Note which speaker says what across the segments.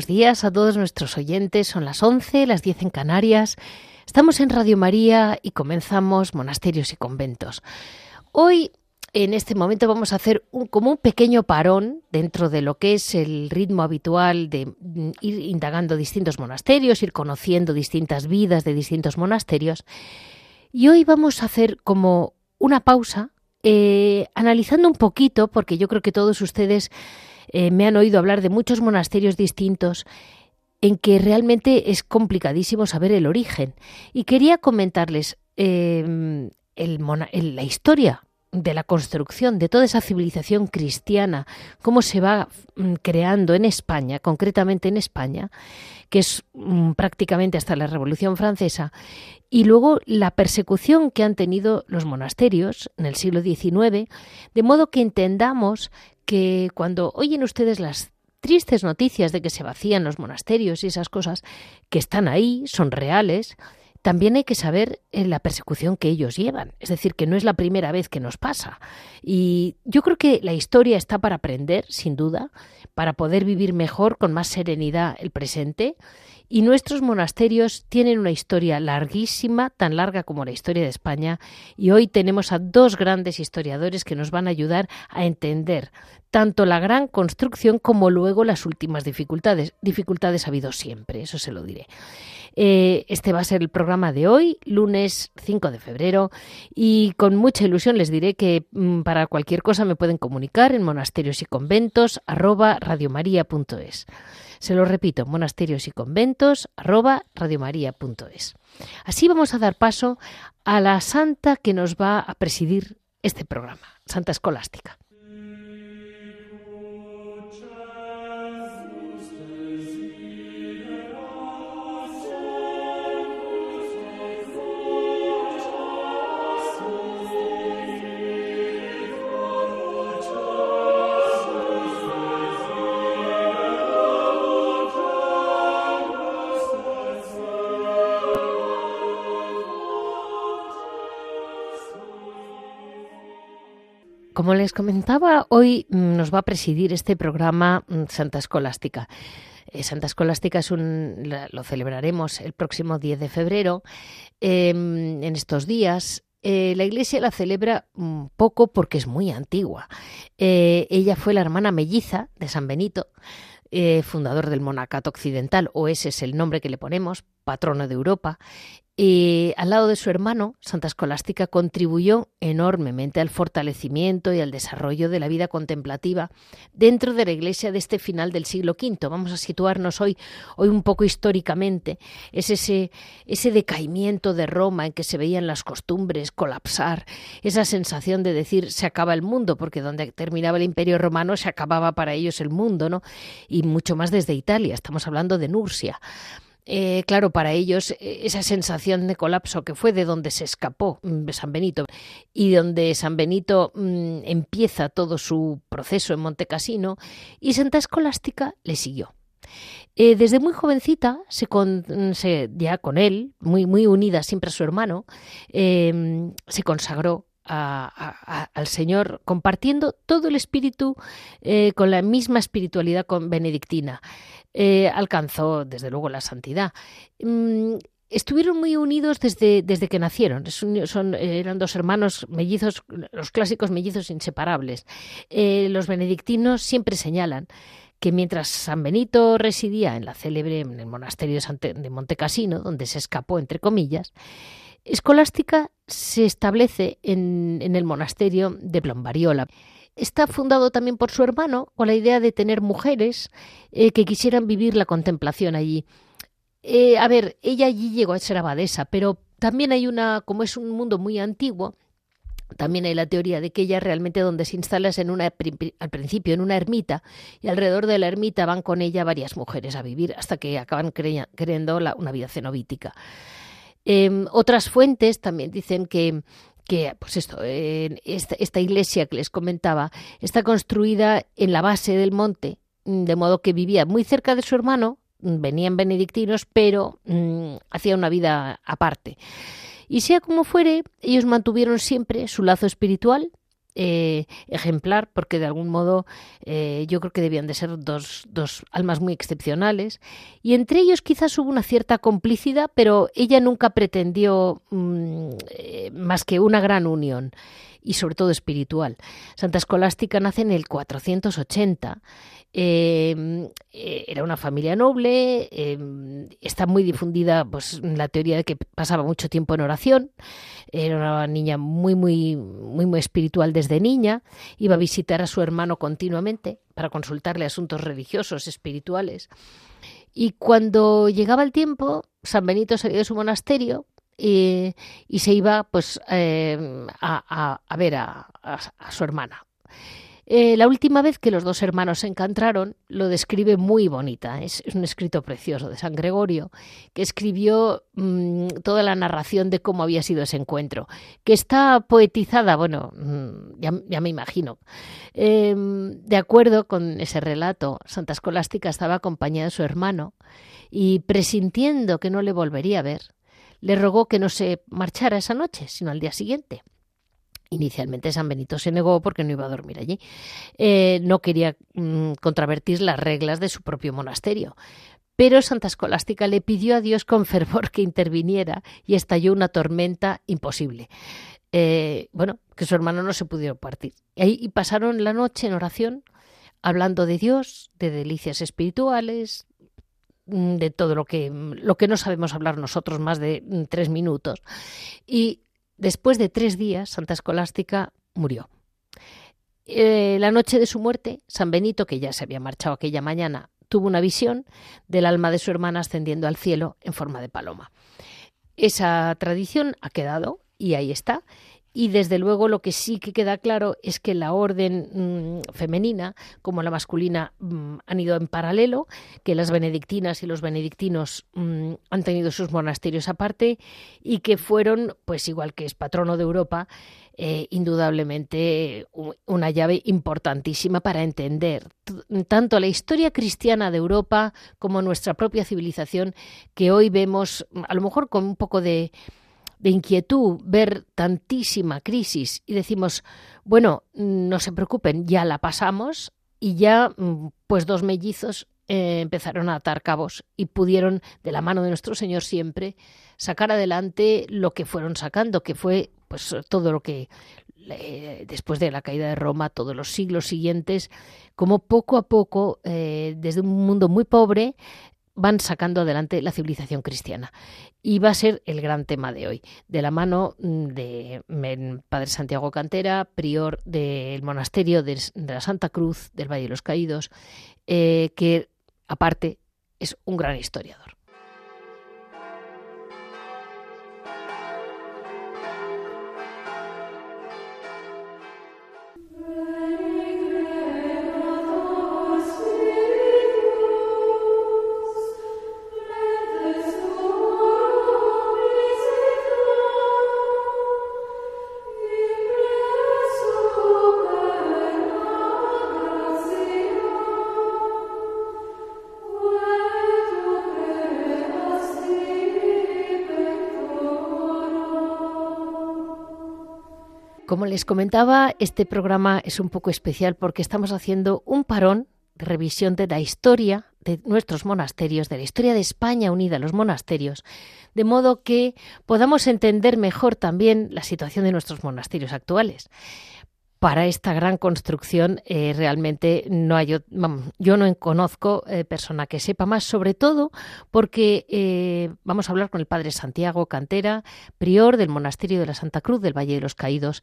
Speaker 1: Buenos días a todos nuestros oyentes. Son las 11, las 10 en Canarias. Estamos en Radio María y comenzamos Monasterios y Conventos. Hoy, en este momento, vamos a hacer un, como un pequeño parón dentro de lo que es el ritmo habitual de mm, ir indagando distintos monasterios, ir conociendo distintas vidas de distintos monasterios. Y hoy vamos a hacer como una pausa, eh, analizando un poquito, porque yo creo que todos ustedes eh, me han oído hablar de muchos monasterios distintos en que realmente es complicadísimo saber el origen. Y quería comentarles em, la historia de la construcción de toda esa civilización cristiana, cómo se va mm, creando en España, concretamente en España, que es mm, prácticamente hasta la Revolución Francesa, y luego la persecución que han tenido los monasterios en el siglo XIX, de modo que entendamos que cuando oyen ustedes las tristes noticias de que se vacían los monasterios y esas cosas que están ahí, son reales, también hay que saber eh, la persecución que ellos llevan. Es decir, que no es la primera vez que nos pasa. Y yo creo que la historia está para aprender, sin duda, para poder vivir mejor, con más serenidad el presente y nuestros monasterios tienen una historia larguísima, tan larga como la historia de España, y hoy tenemos a dos grandes historiadores que nos van a ayudar a entender tanto la gran construcción como luego las últimas dificultades. Dificultades ha habido siempre, eso se lo diré. Eh, este va a ser el programa de hoy, lunes 5 de febrero, y con mucha ilusión les diré que mm, para cualquier cosa me pueden comunicar en monasterios y conventos se lo repito, monasterios y conventos arroba radiomaria.es. Así vamos a dar paso a la santa que nos va a presidir este programa, Santa Escolástica. Como les comentaba, hoy mm, nos va a presidir este programa mm, Santa Escolástica. Eh, Santa Escolástica es un, lo celebraremos el próximo 10 de febrero. Em, en estos días eh, la Iglesia la celebra poco porque es muy antigua. Eh, ella fue la hermana melliza de San Benito, fundador del monacato occidental, o ese es el nombre que le ponemos, patrono de Europa, y al lado de su hermano, Santa Escolástica contribuyó enormemente al fortalecimiento y al desarrollo de la vida contemplativa dentro de la Iglesia de este final del siglo V. Vamos a situarnos hoy, hoy un poco históricamente. Es ese, ese decaimiento de Roma en que se veían las costumbres colapsar, esa sensación de decir se acaba el mundo, porque donde terminaba el Imperio Romano se acababa para ellos el mundo, ¿no? Y mucho más desde Italia. Estamos hablando de Nursia. Eh, claro, para ellos eh, esa sensación de colapso que fue de donde se escapó mm, San Benito y donde San Benito mm, empieza todo su proceso en Montecasino y Santa Escolástica le siguió. Eh, desde muy jovencita, se, mm, ya con él, muy, muy unida siempre a su hermano, se consagró al Señor, compartiendo todo el espíritu con la misma espiritualidad con benedictina. Eh, alcanzó desde luego la santidad. Mm, estuvieron muy unidos desde, desde que nacieron. Son, eran dos hermanos mellizos, los clásicos mellizos inseparables. Eh, los benedictinos siempre señalan que mientras San Benito residía en la célebre en el monasterio de, de Monte Cassino, donde se escapó entre comillas, Escolástica se establece en, en el monasterio de Blombariola. Está fundado también por su hermano con la idea de tener mujeres eh, que quisieran vivir la contemplación allí. Eh, a ver, ella allí llegó a ser abadesa, pero también hay una, como es un mundo muy antiguo, también hay la teoría de que ella realmente donde se instala es en una, al principio en una ermita y alrededor de la ermita van con ella varias mujeres a vivir hasta que acaban creyendo una vida cenobítica. Em, otras fuentes también dicen que, que pues esto, esta, iglesia que les comentaba está construida en la base del monte, de modo que vivía muy cerca de su hermano, venían benedictinos, pero mm, hacía una vida aparte. Y sea como fuere, ellos mantuvieron siempre su lazo espiritual eh, ejemplar, porque de algún modo eh, yo creo que debían de ser dos, dos, almas muy excepcionales. Y entre ellos quizás hubo una cierta complicidad, pero ella nunca pretendió mm, eh, más que una gran unión y sobre todo espiritual. Santa Escolástica nace en el 480 Em, eh, era una familia noble, em, está muy difundida pues, la teoría de que pasaba mucho tiempo en oración, era una niña muy, muy, muy, muy espiritual desde niña, iba a visitar a su hermano continuamente para consultarle asuntos religiosos, espirituales. Y cuando llegaba el tiempo, San Benito salió de su monasterio y, se iba pues em, a, ver a, su hermana. Eh, la última vez que los dos hermanos se encontraron lo describe muy bonita. Es, un escrito precioso de San Gregorio, que escribió mm, toda la narración de cómo había sido ese encuentro, que está poetizada, bueno, mm, ya, me imagino. Em, de acuerdo con ese relato, Santa Escolástica estaba acompañada de su hermano y presintiendo que no le volvería a ver, le rogó que no se marchara esa noche, sino al día siguiente. Inicialmente San Benito se negó porque no iba a dormir allí. Eh, no quería mm, contravertir las reglas de su propio monasterio. Pero Santa Escolástica le pidió a Dios con fervor que interviniera y estalló una tormenta imposible. Eh, bueno, que su hermano no se pudiera partir. Y pasaron la noche en oración, hablando de Dios, de delicias espirituales, de todo lo que, lo que no sabemos hablar nosotros más de mm, tres minutos. Y Después de tres días, Santa Escolástica murió. Eh, la noche de su muerte, San Benito, que ya se había marchado aquella mañana, tuvo una visión del alma de su hermana ascendiendo al cielo en forma de paloma. Esa tradición ha quedado y ahí está. Y desde luego lo que sí que queda claro es que la orden mm, femenina como la masculina mm, han ido en paralelo, que las benedictinas y los benedictinos mm, han tenido sus monasterios aparte y que fueron, pues igual que es patrono de Europa, eh, indudablemente una llave importantísima para entender tanto la historia cristiana de Europa como nuestra propia civilización que hoy vemos a lo mejor con un poco de de inquietud ver tantísima crisis y decimos, bueno, no se preocupen, ya la pasamos y ya mm, pues dos mellizos eh, empezaron a atar cabos y pudieron, de la mano de nuestro Señor siempre, sacar adelante lo que fueron sacando, que fue pues todo lo que después de la caída de Roma, todos los siglos siguientes, como poco a poco, eh, desde un mundo muy pobre, van sacando adelante la civilización cristiana. Y va a ser el gran tema de hoy, de la mano mm, de Padre Santiago Cantera, prior del monasterio de, la Santa Cruz del Valle de los Caídos, eh, que aparte es un gran historiador. Como les comentaba, este programa es un poco especial porque estamos haciendo un parón de revisión de la historia de nuestros monasterios, de la historia de España unida a los monasterios, de modo que podamos entender mejor también la situación de nuestros monasterios actuales para esta gran construcción eh, realmente no hay, yo no conozco eh, persona que sepa más, sobre todo porque eh, vamos a hablar con el padre Santiago Cantera, prior del monasterio de la Santa Cruz del Valle de los Caídos.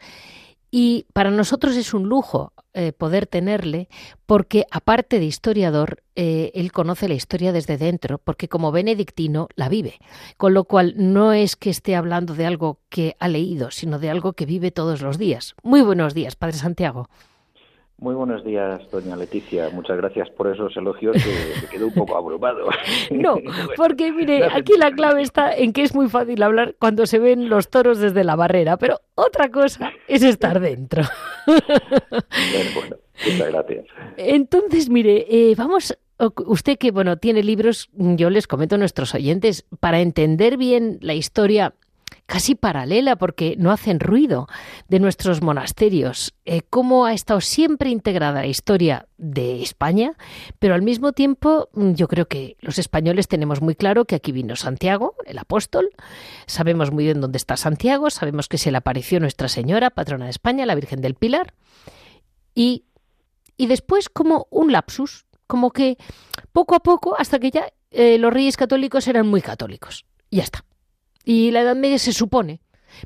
Speaker 1: Y para nosotros es un lujo eh, poder tenerle porque, aparte de historiador, eh, él conoce la historia desde dentro, porque como benedictino la vive. Con lo cual no es que esté hablando de algo que ha leído, sino de algo que vive todos los días. Muy buenos días, Padre Santiago.
Speaker 2: Muy buenos días, doña Leticia. Muchas gracias por esos elogios que me quedó un poco abrumado.
Speaker 1: No, porque mire, aquí la clave está en que es muy fácil hablar cuando se ven los toros desde la barrera, pero otra cosa es estar dentro.
Speaker 2: Bueno, muchas gracias.
Speaker 1: Entonces, mire, eh, vamos usted que bueno tiene libros, yo les comento a nuestros oyentes para entender bien la historia casi paralela porque no hacen ruido de nuestros monasterios, eh, cómo ha estado siempre integrada la historia de España, pero al mismo tiempo mm, yo creo que los españoles tenemos muy claro que aquí vino Santiago, el apóstol, sabemos muy bien dónde está Santiago, sabemos que se le apareció Nuestra Señora, patrona de España, la Virgen del Pilar, y, y después como un lapsus, como que poco a poco, hasta que ya eh, los reyes católicos eran muy católicos. Ya está. Y la Edad Media se supone.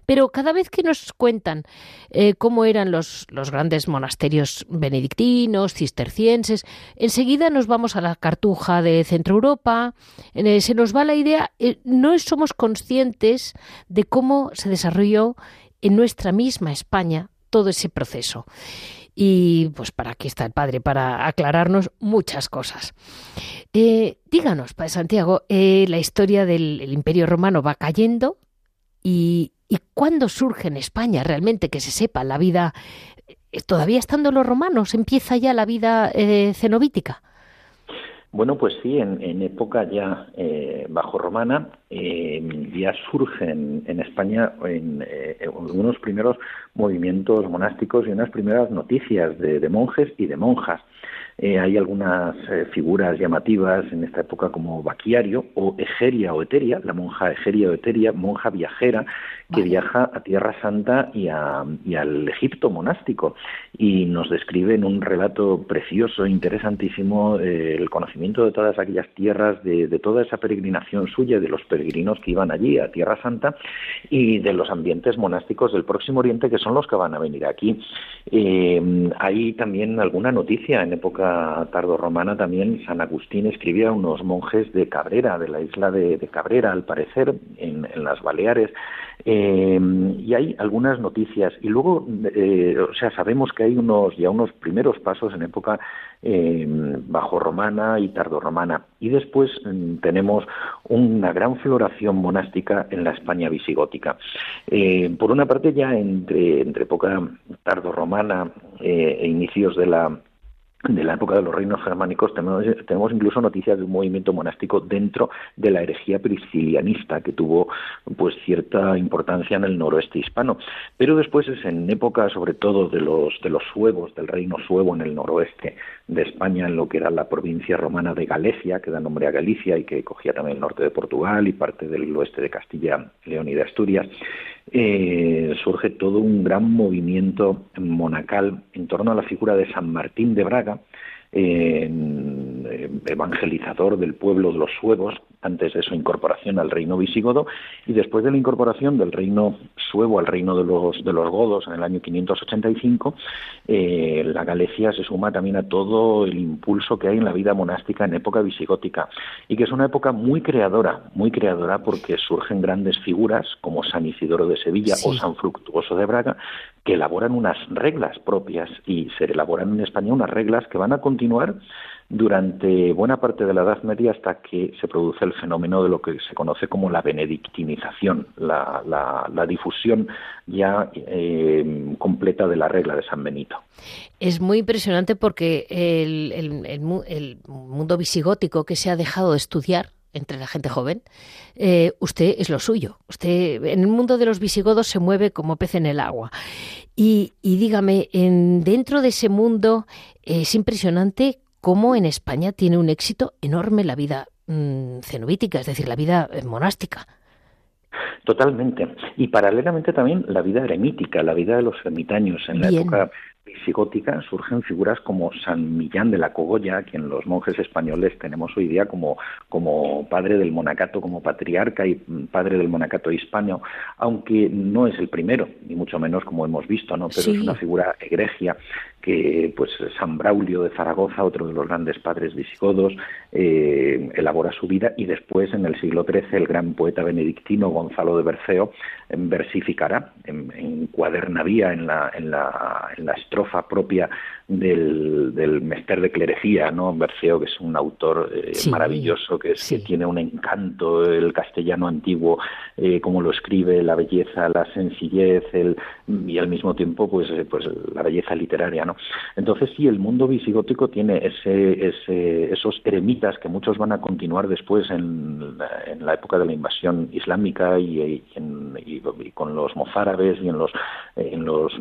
Speaker 1: Pero cada vez que nos cuentan eh, cómo eran los, los, grandes monasterios benedictinos, cistercienses, enseguida nos vamos a la cartuja de Centro Europa, eh, se nos va la idea, eh, no somos conscientes de cómo se desarrolló en nuestra misma España todo ese proceso. Y pues para aquí está el padre, para aclararnos muchas cosas. Eh, díganos, Padre Santiago, eh, la historia del Imperio Romano va cayendo y, y cuándo surge en España realmente que se sepa la vida, eh, todavía estando los romanos, empieza ya la vida cenobítica.
Speaker 2: Bueno, pues sí, en, época ya eh, bajo romana eh, ya surgen en España en, eh, unos primeros movimientos monásticos y unas primeras noticias de monjes y de monjas. Eh, hay algunas eh, figuras llamativas en esta época como Baquiario o Egeria o Eteria, la monja Egeria o Eteria, monja viajera que viaja a Tierra Santa y, al Egipto monástico. Y nos describe en un relato precioso, interesantísimo, eh, el conocimiento de todas aquellas tierras, de, toda esa peregrinación suya, de los peregrinos que iban allí a Tierra Santa y de los ambientes monásticos del Próximo Oriente que son los que van a venir aquí. hay también alguna noticia en época tardo-romana también. San Agustín escribía unos monjes de Cabrera, de la isla de, Cabrera, al parecer, en, las Baleares, eh, y hay algunas noticias. Y luego, eh, o sea, sabemos que hay unos ya unos primeros pasos en época eh, bajo romana y tardo-romana. Y después mm, tenemos una gran floración monástica en la España visigótica. por una parte, ya entre, entre época tardo-romana e inicios de la de la época de los reinos germánicos tenemos, tenemos, incluso noticias de un movimiento monástico dentro de la herejía priscilianista que tuvo pues cierta importancia en el noroeste hispano. Pero después es en época sobre todo de los de los suevos del reino suevo en el noroeste de España en lo que era la provincia romana de Galicia que da nombre a Galicia y que cogía también el norte de Portugal y parte del oeste de Castilla León y de Asturias eh, surge todo un gran movimiento monacal en torno a la figura de San Martín de Braga, evangelizador del pueblo de los suevos, antes de su incorporación al reino visigodo, y después de la incorporación del reino suevo al reino de los, de los godos en el año 585, eh, la Galicia se suma también a todo el impulso que hay en la vida monástica en época visigótica, y que es una época muy creadora, muy creadora porque surgen grandes figuras como San Isidoro de Sevilla o San Fructuoso de Braga, que elaboran unas reglas propias y se elaboran en España unas reglas que van a continuar durante buena parte de la Edad Media hasta que se produce el fenómeno de lo que se conoce como la benedictinización, la, difusión ya eh, completa de la regla de San Benito.
Speaker 1: Es muy impresionante porque el, el mundo visigótico que se ha dejado de estudiar entre la gente joven, eh, usted es lo suyo. Usted en el mundo de los visigodos se mueve como pez en el agua. Y, dígame, en, dentro de ese mundo es impresionante cómo en España tiene un éxito enorme la vida mm, cenobítica, es decir, la vida eh, monástica.
Speaker 2: Totalmente. Y paralelamente también la vida eremítica, la vida de los ermitaños en la época visigótica surgen figuras como San Millán de la Cogolla, quien los monjes españoles tenemos hoy día como, como padre del monacato, como patriarca y padre del monacato hispano, aunque no es el primero, ni mucho menos como hemos visto, ¿no? pero es una figura egregia que pues San Braulio de Zaragoza, otro de los grandes padres visigodos, eh, elabora su vida y después en el siglo XIII el gran poeta benedictino Gonzalo de Berceo versificará, en, encuadernaría en la, en, la, en la estrofa propia del, del Mester de Clerecía, ¿no? Berceo, que es un autor eh, maravilloso, que, es, que tiene un encanto, el castellano antiguo, eh, como lo escribe, la belleza, la sencillez, el, y al mismo tiempo, pues, eh, pues la belleza literaria, ¿no? Entonces, sí, el mundo visigótico tiene ese, ese, esos eremitas que muchos van a continuar después en, en la época de la invasión islámica y, y con los mozárabes y en los, en los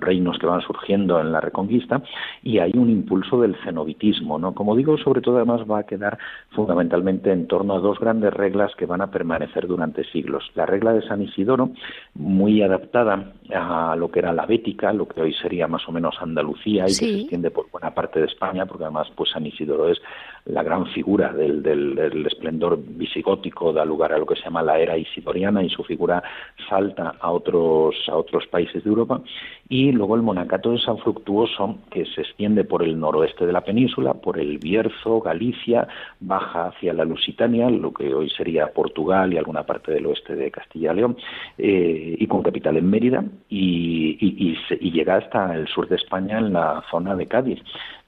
Speaker 2: reinos que van surgiendo en la Reconquista, y hay un impulso del cenobitismo, ¿no? Como digo, sobre todo además va a quedar fundamentalmente en torno a dos grandes reglas que van a permanecer durante siglos. La regla de San Isidoro, muy adaptada a lo que era la Bética, lo que hoy sería más o menos Andalucía y que se extiende por buena parte de España, porque además pues San Isidoro es la gran figura del, del, esplendor visigótico, da lugar a lo que se llama la era isidoriana y su figura salta a otros, a otros países de Europa. Y luego el monacato de San Fructuoso, que se extiende por el noroeste de la península, por el Bierzo, Galicia, baja hacia la Lusitania, lo que hoy sería Portugal y alguna parte del oeste de Castilla y León, eh, y con capital en Mérida, y, y, y llega hasta el sur de España en la zona de Cádiz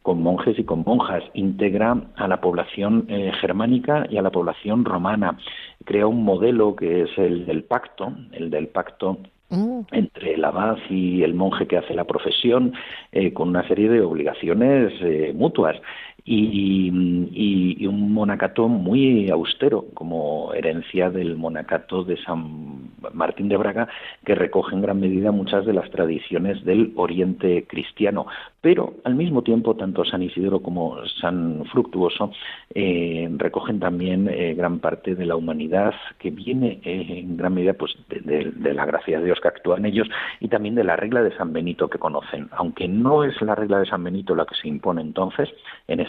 Speaker 2: con monjes y con monjas, integra a la población eh, germánica y a la población romana, crea un modelo que es el del pacto, el del pacto mm. entre el abad y el monje que hace la profesión, eh, con una serie de obligaciones eh, mutuas y, un monacato muy austero, como herencia del monacato de San Martín de Braga, que recoge en gran medida muchas de las tradiciones del Oriente cristiano. Pero al mismo tiempo, tanto San Isidoro como San Fructuoso eh, recogen también eh, gran parte de la humanidad que viene eh, en gran medida pues, de, la gracia de Dios que actúa en ellos y también de la regla de San Benito que conocen. Aunque no es la regla de San Benito la que se impone entonces en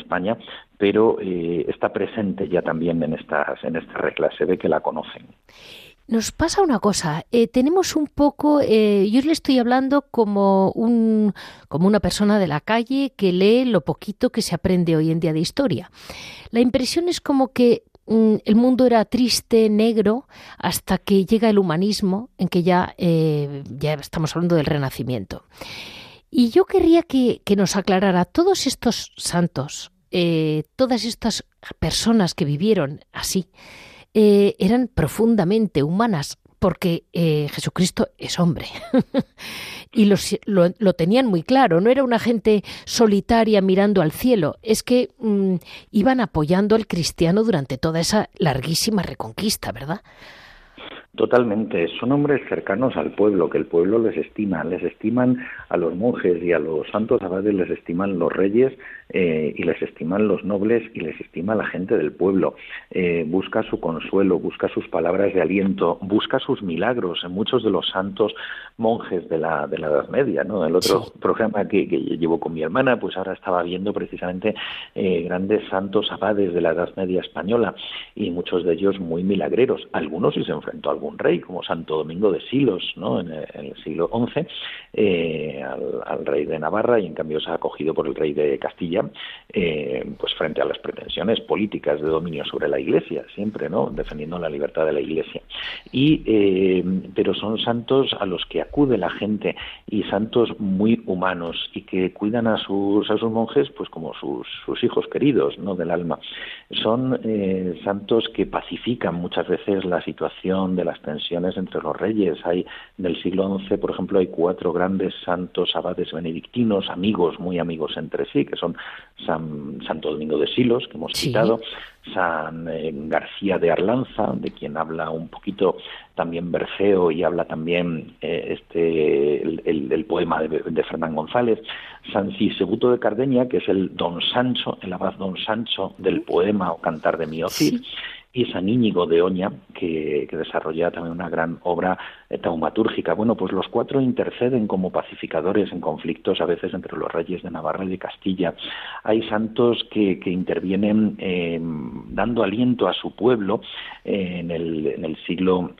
Speaker 2: Pero eh, está presente ya también en estas, en estas reglas, se ve que la conocen.
Speaker 1: Nos pasa una cosa, eh, tenemos un poco, eh, yo le estoy hablando como, un, como una persona de la calle que lee lo poquito que se aprende hoy en día de historia. La impresión es como que mm, el mundo era triste, negro, hasta que llega el humanismo, en que ya, ya estamos hablando del renacimiento. Y yo querría que, que nos aclarara todos estos santos, eh, todas estas personas que vivieron así eh, eran profundamente humanas porque eh, Jesucristo es hombre. y lo, tenían muy claro, no era una gente solitaria mirando al cielo, es que mm, iban apoyando al cristiano durante toda esa larguísima reconquista, ¿verdad?
Speaker 2: Totalmente, son hombres cercanos al pueblo, que el pueblo les estima, les estiman a los monjes y a los santos abades, les estiman los reyes eh, y les estiman los nobles y les estima la gente del pueblo. Eh, busca su consuelo, busca sus palabras de aliento, busca sus milagros en muchos de los santos monjes de la, de la Edad Media. ¿no? El otro programa que, que, llevo con mi hermana, pues ahora estaba viendo precisamente eh, grandes santos abades de la Edad Media española y muchos de ellos muy milagreros. Algunos sí se enfrentó a algún rey, como Santo Domingo de Silos, ¿no? en, el, siglo XI, al, al rey de Navarra y en cambio se ha acogido por el rey de Castilla eh, pues frente a las pretensiones políticas de dominio sobre la Iglesia, siempre, ¿no? Defendiendo la libertad de la Iglesia. Y, eh, pero son santos a los que acude la gente y santos muy humanos y que cuidan a sus, a sus monjes pues como sus, sus hijos queridos, ¿no? Del alma. Son eh, santos que pacifican muchas veces la situación de las las tensiones entre los reyes. Hay del siglo XI, por ejemplo, hay cuatro grandes santos abades benedictinos, amigos, muy amigos entre sí, que son San Santo Domingo de Silos, que hemos citado, San eh, García de Arlanza, de quien habla un poquito también Berceo y habla también eh, este el, poema de, Fernán González, San Sisebuto de Cardeña, que es el Don Sancho, el abad Don Sancho del poema o cantar de Miocid, y San Íñigo de Oña, que, desarrolla también una gran obra eh, taumatúrgica. Bueno, pues los cuatro interceden como pacificadores en conflictos a veces entre los reyes de Navarra y de Castilla. Hay santos que, intervienen em, dando aliento a su pueblo en, el, en el siglo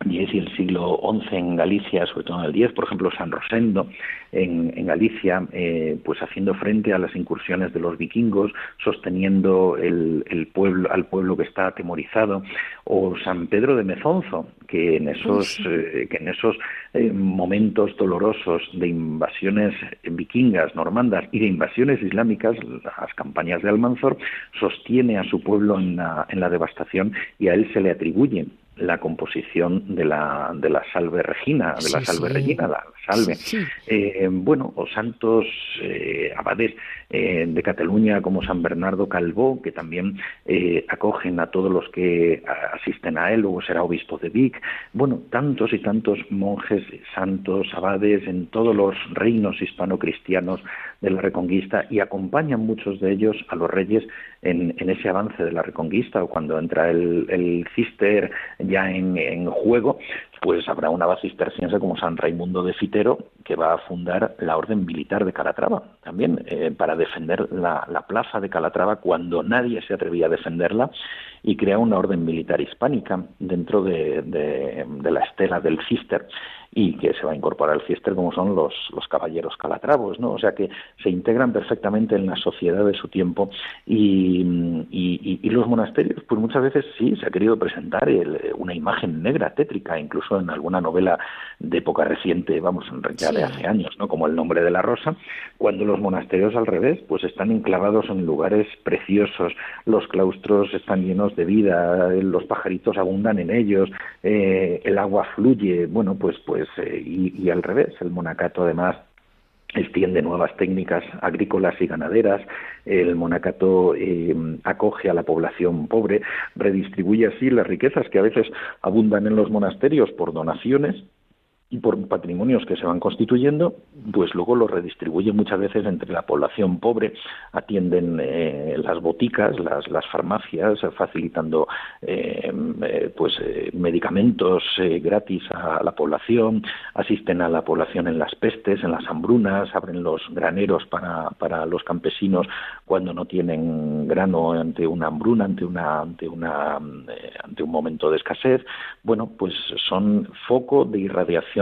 Speaker 2: X y el siglo XI en Galicia, sobre todo en el X, por ejemplo, San Rosendo en, Galicia, eh, pues haciendo frente a las incursiones de los vikingos, sosteniendo el, pueblo, al pueblo que está atemorizado, o San Pedro de Mezonzo, que en esos, eh, que en esos eh, momentos dolorosos de invasiones vikingas, normandas y de invasiones islámicas, las campañas de Almanzor, sostiene a su pueblo en la, en la devastación y a él se le atribuye la composición de la, de la salve regina, de la salve regina, la salve. Eh, bueno, o santos eh, abades eh, de Cataluña como San Bernardo Calvó, que también acogen a todos los que asisten a él, luego será obispo de Vic. Bueno, tantos y tantos monjes, santos, abades en todos los reinos hispano-cristianos de la Reconquista y acompañan muchos de ellos a los reyes en, ese avance de la Reconquista o cuando entra el, el cister ya en, en juego, pues habrá una base cisterciense como San Raimundo de Fitero que va a fundar la Orden Militar de Calatrava, también eh, para defender la, plaza de Calatrava cuando nadie se atrevía a defenderla y crea una orden militar hispánica dentro de, la estela del cister y que se va a incorporar al Ciester como son los, caballeros calatravos, ¿no? O sea que se integran perfectamente en la sociedad de su tiempo y, y, los monasterios, pues muchas veces sí se ha querido presentar una imagen negra, tétrica, incluso en alguna novela de época reciente, vamos, ya de hace años, ¿no? Como El nombre de la rosa, cuando los monasterios al revés, pues están enclavados en lugares preciosos, los claustros están llenos de vida, los pajaritos abundan en ellos, eh, el agua fluye, bueno, pues pues pues, eh, y, al revés, el monacato además extiende nuevas técnicas agrícolas y ganaderas, el monacato eh, acoge a la población pobre, redistribuye así las riquezas que a veces abundan en los monasterios por donaciones y por patrimonios que se van constituyendo, pues luego los redistribuyen muchas veces entre la población pobre, atienden eh, las boticas, las, las farmacias, facilitando eh, eh, pues medicamentos gratis a la población, asisten a la población en las pestes, en las hambrunas, abren los graneros para, para los campesinos cuando no tienen grano ante una hambruna, ante una ante una ante un momento de escasez. Bueno, pues son foco de irradiación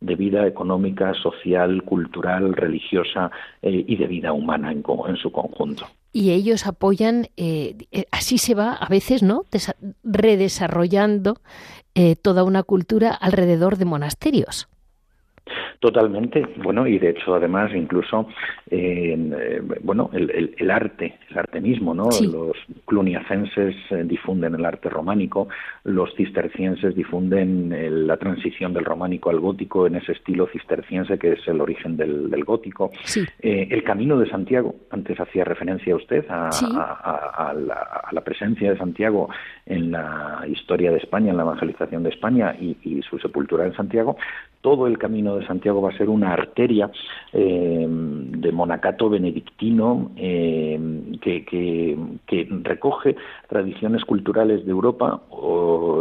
Speaker 2: de vida económica, social, cultural, religiosa eh, y de vida humana en, su conjunto.
Speaker 1: Y ellos apoyan, eh, eh, así se va a veces, ¿no? redesarrollando toda una cultura alrededor de monasterios.
Speaker 2: Totalmente, bueno, y de hecho además incluso, eh, bueno, el, el, arte, el arte mismo, ¿no? Los cluniacenses eh, difunden el arte románico, los cistercienses difunden eh, la transición del románico al gótico en ese estilo cisterciense que es el origen del, del gótico. el Camino de Santiago, antes hacía referencia usted a, a, la, a, la, presencia de Santiago en la historia de España, en la evangelización de España y, y su sepultura en Santiago, todo el Camino de Santiago va a ser una arteria eh, de monacato benedictino eh, que, que, recoge tradiciones culturales de Europa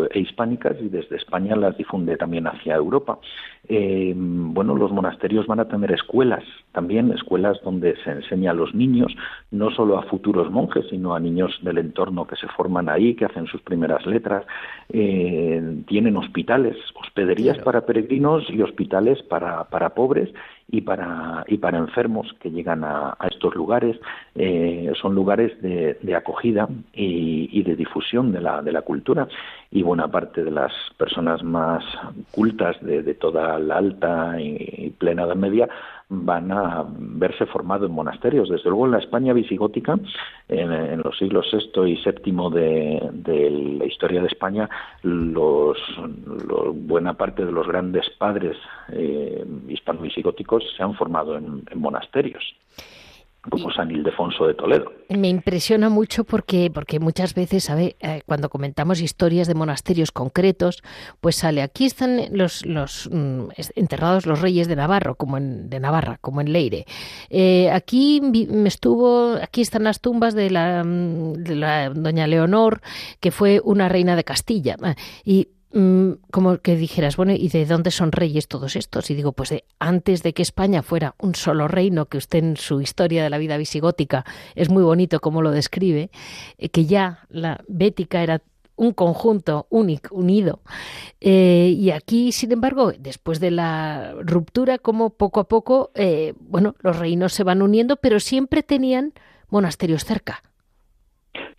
Speaker 2: e hispánicas y desde España las difunde también hacia Europa. Eh, bueno, los monasterios van a tener escuelas, también escuelas donde se enseña a los niños, no solo a futuros monjes, sino a niños del entorno que se forman ahí, que hacen sus primeras letras. tienen hospitales, hospederías para peregrinos y hospitales para, para pobres y para, y para enfermos que llegan a, estos lugares. Eh, son lugares de, acogida y, de difusión de la, de la cultura. Y buena parte de las personas más cultas de, toda la alta y, plena Edad Media van a verse formados en monasterios. Desde luego en la España visigótica, en, los siglos VI y VII de, la historia de España, los, buena parte de los grandes padres eh, hispano-visigóticos se han formado en monasterios como San Ildefonso de Toledo.
Speaker 1: Me impresiona mucho porque, porque muchas veces. Eh, cuando comentamos historias de monasterios concretos, pues sale aquí están los, los mm, enterrados los reyes de Navarro, como en, de Navarra, como en Leire. Eh, aquí me estuvo, aquí están las tumbas de la, mm, de la doña Leonor, que fue una reina de Castilla. Ah, y como que dijeras, bueno, ¿y de dónde son reyes todos estos? Y digo, pues de antes de que España fuera un solo reino, que usted en su historia de la vida visigótica es muy bonito como lo describe, eh, que ya la bética era un conjunto único, unido. Eh, y aquí, sin embargo, después de la ruptura, como poco a poco, eh, bueno, los reinos se van uniendo, pero siempre tenían monasterios cerca.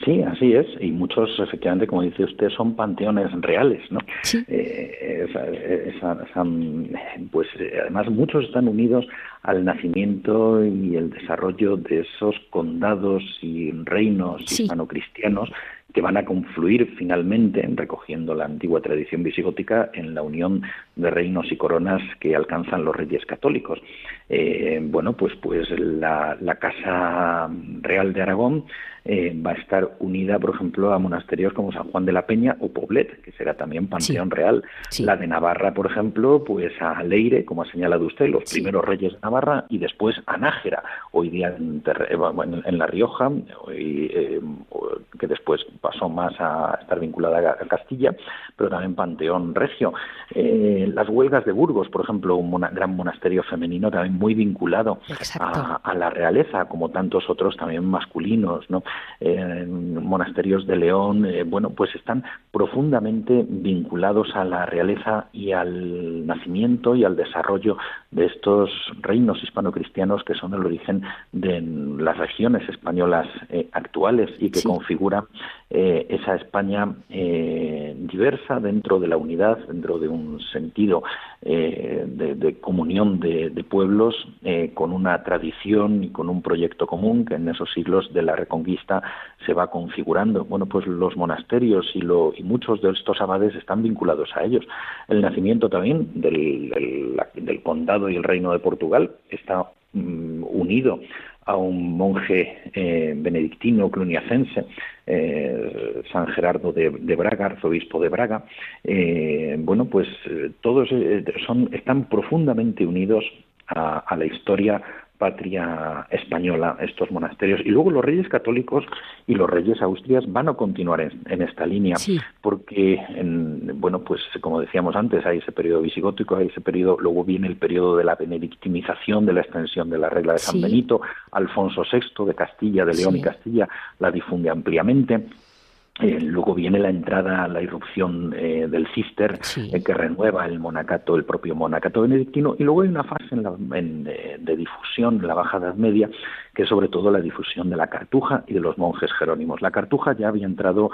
Speaker 2: Sí, así es, y muchos, efectivamente, como dice usted, son panteones reales, ¿no? Eh, pues además muchos están unidos al nacimiento y el desarrollo de esos condados y reinos hispano-cristianos que van a confluir finalmente, recogiendo la antigua tradición visigótica, en la unión de reinos y coronas que alcanzan los reyes católicos. Eh, bueno, pues, pues la, la Casa Real de Aragón eh, va a estar unida, por ejemplo, a monasterios como San Juan de la Peña o Poblet, que será también panteón real. La de Navarra, por ejemplo, pues a Leire, como ha señalado usted, los primeros reyes de Navarra, y después a Nájera, hoy día en, eh, La Rioja, eh, que después pasó más a estar vinculada a Castilla, pero también panteón regio. las huelgas de Burgos, por ejemplo, un gran monasterio femenino también muy vinculado a, a, la realeza, como tantos otros también masculinos, ¿no? En monasterios de León, eh, bueno, pues están profundamente vinculados a la realeza y al nacimiento y al desarrollo de estos reinos hispano-cristianos que son el origen de las regiones españolas eh, actuales y que configuran eh, esa España diversa dentro de la unidad, dentro de un sentido de, comunión de, de pueblos con una tradición y con un proyecto común que en esos siglos de la reconquista se va configurando. Bueno, pues los monasterios y, lo, y muchos de estos abades están vinculados a ellos. El nacimiento también del, del, condado y el reino de Portugal está mm, unido a un monje eh, benedictino cluniacense, eh, San Gerardo de, Braga, arzobispo de Braga. Eh, bueno, pues todos son, están profundamente unidos a, la historia patria española estos monasterios. Y luego los reyes católicos y los reyes austrias van a continuar en, esta línea, porque, en, bueno, pues como decíamos antes, hay ese periodo visigótico, hay ese periodo, luego viene el periodo de la benedictimización, de la extensión de la regla de San Benito, Alfonso VI de Castilla, de León y Castilla, la difunde ampliamente. Eh, luego viene la entrada, la irrupción eh, del cister, eh, que renueva el monacato, el propio monacato benedictino, y luego hay una fase de difusión en la Baja Edad Media que es sobre todo la difusión de la cartuja y de los monjes jerónimos. La cartuja ya había entrado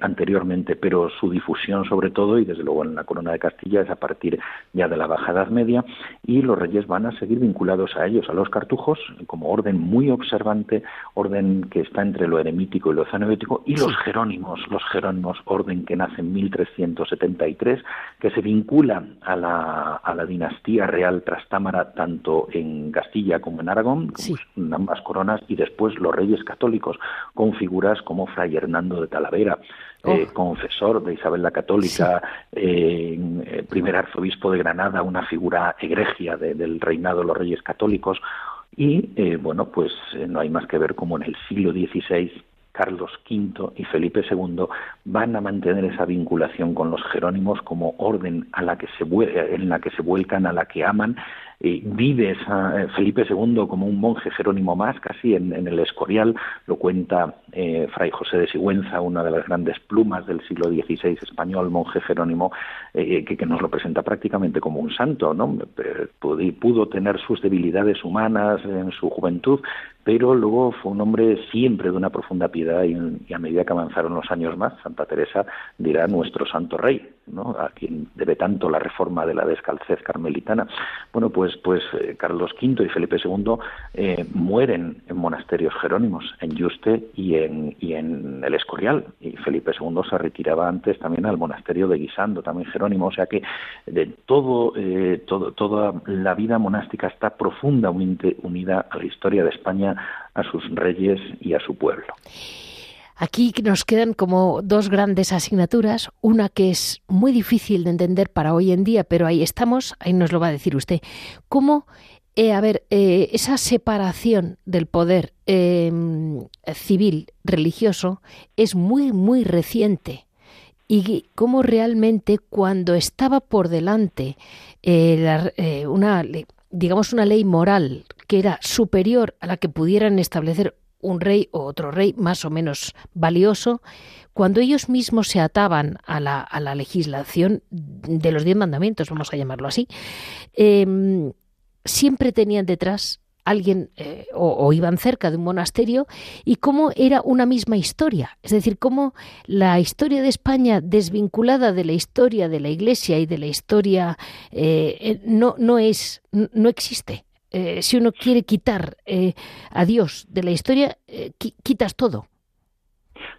Speaker 2: anteriormente, pero su difusión sobre todo, y desde luego en la corona de Castilla, es a partir ya de la Baja Edad Media, y los reyes van a seguir vinculados a ellos, a los cartujos, como orden muy observante, orden que está entre lo eremítico y lo cenobético, y los jerónimos, los jerónimos, orden que nace en 1373, que se vincula a la, a la dinastía real trastámara tanto en Castilla como en Aragón, como ambas coronas y después los reyes católicos con figuras como Fray Hernando de Talavera, eh, oh. confesor de Isabel la Católica, eh, eh, primer arzobispo de Granada, una figura egregia del reinado de los reyes católicos. Y bueno, pues no hay más que ver como en el siglo XVI Carlos V y Felipe II van a mantener esa vinculación con los jerónimos como orden a la que se en la que se vuelcan, a la que aman vive eh, Felipe II como un monje jerónimo más, casi en, el Escorial, lo cuenta eh, Fray José de Sigüenza, una de las grandes plumas del siglo XVI español, monje jerónimo, eh, que, nos lo presenta prácticamente como un santo, ¿no? Pudo, tener sus debilidades humanas en su juventud, pero luego fue un hombre siempre de una profunda piedad y, a medida que avanzaron los años más, Santa Teresa dirá nuestro santo rey, ¿no? a quien debe tanto la reforma de la descalcez carmelitana. Bueno, pues, pues eh, Carlos V y Felipe II eh, mueren en monasterios jerónimos, en Yuste y en, y en el Escorial. Y Felipe II se retiraba antes también al monasterio de Guisando, también jerónimo. O sea que de todo, eh, todo, toda la vida monástica está profundamente unida a la historia de España, a sus reyes y a su pueblo.
Speaker 1: Aquí nos quedan como dos grandes asignaturas, una que es muy difícil de entender para hoy en día, pero ahí estamos, ahí nos lo va a decir usted. ¿Cómo, eh, a ver, eh, esa separación del poder em, civil religioso es muy, muy reciente? Y cómo realmente cuando estaba por delante eh, una, digamos, una ley moral que era superior a la que pudieran establecer un rey o otro rey más o menos valioso, cuando ellos mismos se ataban a la, a la legislación de los diez mandamientos, vamos a llamarlo así, em, siempre tenían detrás alguien eh, o, iban cerca de un monasterio y cómo era una misma historia. Es decir, cómo la historia de España desvinculada de la historia de la Iglesia y de la historia eh, eh, no, no es, no existe. Eh, si uno quiere quitar eh, a Dios de la historia, eh, quitas todo.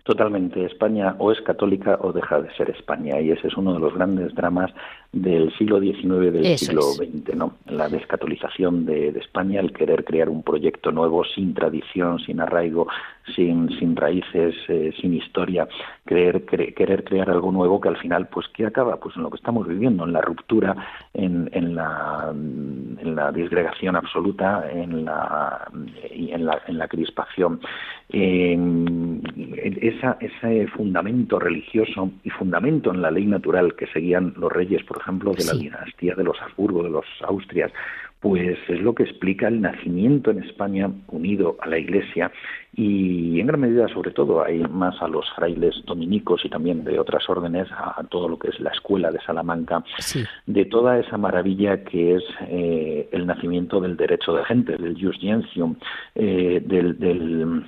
Speaker 2: Totalmente. España o es católica o deja de ser España. Y ese es uno de los grandes dramas del siglo XIX del siglo XX, ¿no? La descatolización de, España, el querer crear un proyecto nuevo sin tradición, sin arraigo, sin, sin raíces, eh, sin historia, querer, querer crear algo nuevo que al final, pues, ¿qué acaba? Pues en lo que estamos viviendo, en la ruptura, en, en, la, en la disgregación absoluta, en la, en la, en la crispación. esa, ese fundamento religioso y fundamento en la ley natural que seguían los reyes, por ejemplo, de la dinastía de los Habsburgo, de los Austrias, pues es lo que explica el nacimiento en España unido a la Iglesia y en gran medida, sobre todo, hay más a los frailes dominicos y también de otras órdenes, a, todo lo que es la escuela de Salamanca, de toda esa maravilla que es eh, el nacimiento del derecho de gente, del jus gentium, eh, del